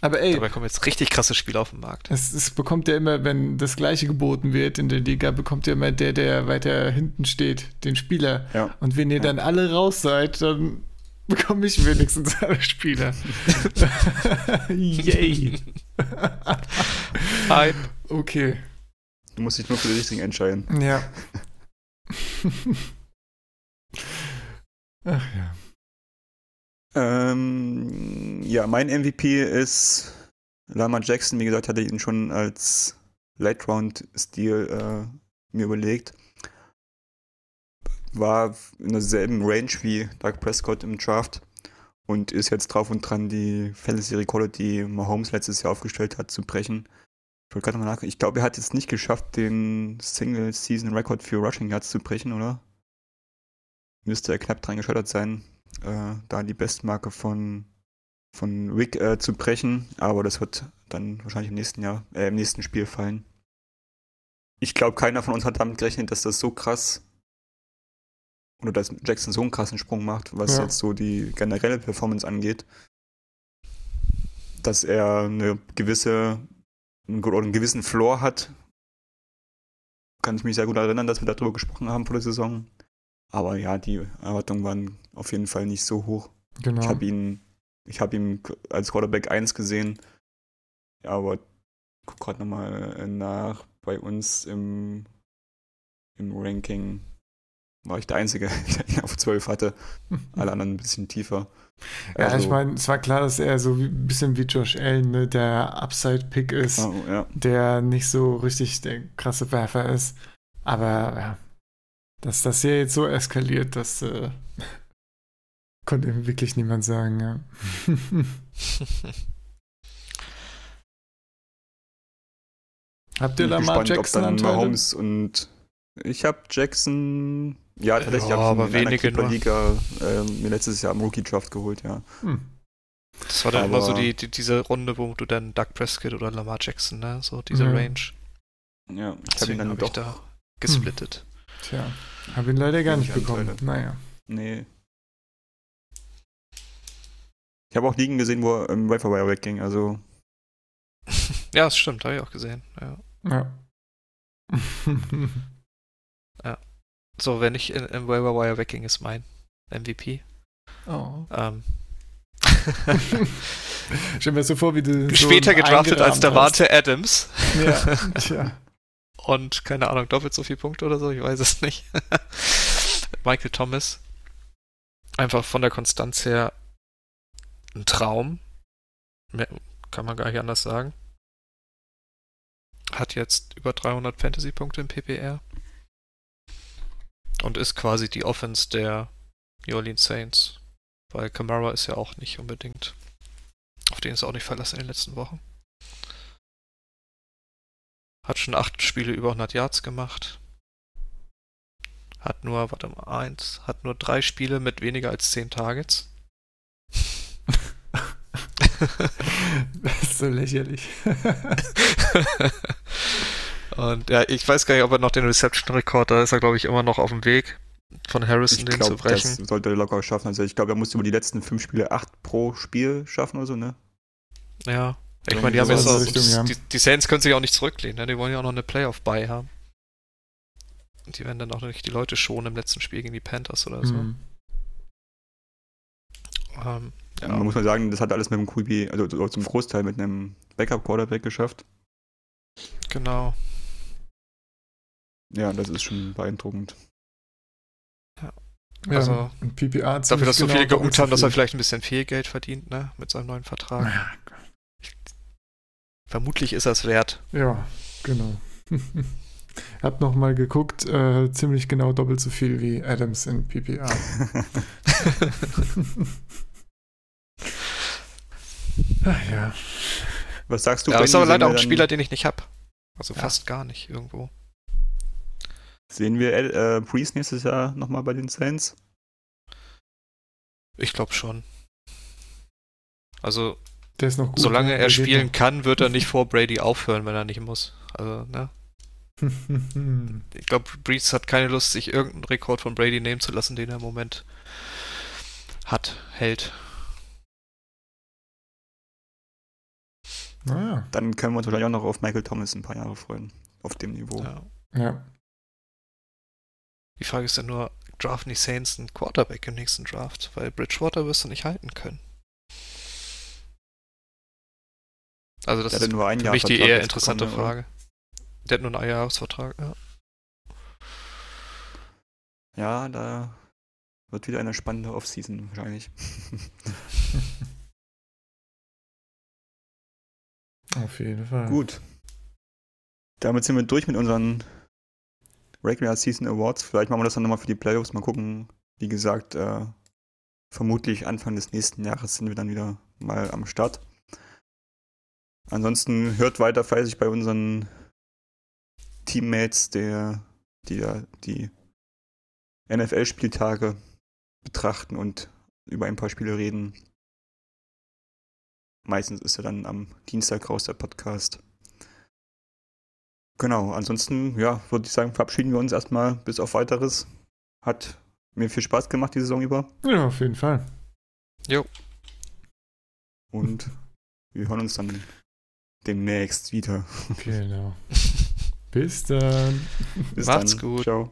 Speaker 3: Aber ey.
Speaker 2: Dabei kommen jetzt richtig krasse Spiele auf den Markt.
Speaker 3: Es, es, bekommt ja immer, wenn das Gleiche geboten wird in der Liga, bekommt ja immer der, der weiter hinten steht, den Spieler. Ja. Und wenn ihr ja. dann alle raus seid, dann bekomme ich wenigstens alle Spieler. Yay.
Speaker 2: Hype.
Speaker 3: Okay.
Speaker 1: Du musst dich nur für die richtigen entscheiden.
Speaker 3: Ja. Ach ja.
Speaker 1: Ähm, ja, mein MVP ist Lama Jackson. Wie gesagt, hatte ich ihn schon als Late-Round-Stil äh, mir überlegt. War in derselben Range wie Doug Prescott im Draft und ist jetzt drauf und dran, die Fantasy-Rekorde, die Mahomes letztes Jahr aufgestellt hat, zu brechen. Ich wollte gerade mal nachgucken. Ich glaube, er hat jetzt nicht geschafft, den Single-Season-Record für Rushing Yards zu brechen, oder? Müsste er knapp dran gescheitert sein äh, da die Bestmarke von, von Wick äh, zu brechen, aber das wird dann wahrscheinlich im nächsten Jahr, äh, im nächsten Spiel fallen. Ich glaube, keiner von uns hat damit gerechnet, dass das so krass oder dass Jackson so einen krassen Sprung macht, was ja. jetzt so die generelle Performance angeht, dass er eine gewisse oder einen gewissen Floor hat. Kann ich mich sehr gut erinnern, dass wir darüber gesprochen haben vor der Saison. Aber ja, die Erwartungen waren auf jeden Fall nicht so hoch. Genau. Ich habe ihn, ich habe ihn als Quarterback 1 gesehen. Aber guck gerade nochmal nach. Bei uns im, im Ranking war ich der Einzige, der ihn auf 12 hatte. Alle anderen ein bisschen tiefer.
Speaker 3: Ja, also, ich meine, es war klar, dass er so ein bisschen wie Josh Allen, ne, der Upside-Pick ist, oh, ja. der nicht so richtig der krasse Werfer ist. Aber ja, dass das hier jetzt so eskaliert, das äh, konnte wirklich niemand sagen, ja. Habt ihr da mal Jackson
Speaker 1: ob dann Mahomes und ich habe Jackson ja tatsächlich ja, habe ich aber in einer Liga äh, mir letztes Jahr im Rookie Draft geholt, ja. Hm.
Speaker 2: Das war dann aber immer so die, die, diese Runde, wo du dann Doug Prescott oder Lamar Jackson, ne, so diese mhm. Range.
Speaker 1: Ja, ich habe ihn dann hab doch
Speaker 2: da gesplittet.
Speaker 3: Hm. Tja. Habe ihn leider gar nicht bekommen. Teile. Naja.
Speaker 1: Nee. Ich habe auch Ligen gesehen, wo er im Waferwire wegging, also.
Speaker 2: ja, das stimmt, habe ich auch gesehen. Ja.
Speaker 3: Ja.
Speaker 2: ja. So, wenn ich in, im Waferwire wegging, ist mein MVP.
Speaker 3: Oh.
Speaker 2: Ähm.
Speaker 3: Stell mir so vor, wie du.
Speaker 2: Später so gedraftet als Davante Adams.
Speaker 3: Ja, tja
Speaker 2: und keine Ahnung, doppelt so viele Punkte oder so, ich weiß es nicht. Michael Thomas. Einfach von der Konstanz her ein Traum. Mehr kann man gar nicht anders sagen. Hat jetzt über 300 Fantasy-Punkte im PPR. Und ist quasi die Offense der New Orleans Saints. Weil Kamara ist ja auch nicht unbedingt. Auf den ist er auch nicht verlassen in den letzten Wochen. Hat schon acht Spiele über 100 Yards gemacht. Hat nur, warte mal, eins, hat nur drei Spiele mit weniger als zehn Targets.
Speaker 3: das ist so lächerlich.
Speaker 2: Und ja, ich weiß gar nicht, ob er noch den Reception-Rekord, da ist er, glaube ich, immer noch auf dem Weg von Harrison, ich den glaub, zu brechen.
Speaker 1: Das sollte er locker schaffen. Also ich glaube, er musste über die letzten fünf Spiele acht pro Spiel schaffen oder so, ne?
Speaker 2: Ja. Ich meine, die haben jetzt auch, die, die, Saints können sich auch nicht zurücklehnen, ne? die wollen ja auch noch eine Playoff-Buy haben. Und die werden dann auch nicht die Leute schonen im letzten Spiel gegen die Panthers oder so. Mhm.
Speaker 1: Ähm, ja. Man muss mal sagen, das hat alles mit dem QB, also zum Großteil mit einem Backup-Quarterback geschafft.
Speaker 2: Genau.
Speaker 1: Ja, das ist schon beeindruckend.
Speaker 2: Ja. Also,
Speaker 3: ja, PPA
Speaker 2: dafür, dass so genau viele geungt haben, dass er vielleicht ein bisschen viel Geld verdient, ne, mit seinem neuen Vertrag. Ja, Vermutlich ist das wert.
Speaker 3: Ja, genau. Hab noch mal geguckt, äh, ziemlich genau doppelt so viel wie Adams in PPA. Ach ja.
Speaker 1: Was sagst du?
Speaker 2: Ja, ist aber leider auch ein Spieler, den ich nicht habe. Also ja. fast gar nicht irgendwo.
Speaker 1: Sehen wir äh, Priest nächstes Jahr nochmal bei den Saints?
Speaker 2: Ich glaube schon. Also
Speaker 3: der ist noch gut.
Speaker 2: Solange er spielen kann, wird er nicht vor Brady aufhören, wenn er nicht muss. Also, ne? ich glaube, Breeze hat keine Lust, sich irgendeinen Rekord von Brady nehmen zu lassen, den er im Moment hat, hält.
Speaker 1: Naja. Dann können wir uns wahrscheinlich auch noch auf Michael Thomas ein paar Jahre freuen. Auf dem Niveau.
Speaker 3: Ja. ja.
Speaker 2: Die Frage ist ja nur, draften die Saints einen Quarterback im nächsten Draft? Weil Bridgewater wirst du nicht halten können. Also das ist
Speaker 1: nur ein
Speaker 2: für mich die eher interessante bekommen, Frage. Der hat nur einen Einjahresvertrag, ja.
Speaker 1: Ja, da wird wieder eine spannende Offseason wahrscheinlich.
Speaker 3: Auf jeden Fall.
Speaker 1: Gut. Damit sind wir durch mit unseren Regular Season Awards. Vielleicht machen wir das dann nochmal für die Playoffs. Mal gucken. Wie gesagt, äh, vermutlich Anfang des nächsten Jahres sind wir dann wieder mal am Start. Ansonsten hört weiter fleißig bei unseren Teammates, der, die ja die NFL-Spieltage betrachten und über ein paar Spiele reden. Meistens ist er dann am Dienstag raus, der Podcast. Genau, ansonsten, ja, würde ich sagen, verabschieden wir uns erstmal bis auf weiteres. Hat mir viel Spaß gemacht die Saison über.
Speaker 3: Ja, auf jeden Fall.
Speaker 2: Jo.
Speaker 1: Und wir hören uns dann demnächst wieder.
Speaker 3: Genau. Bis dann.
Speaker 2: Bis Macht's dann. gut. Ciao.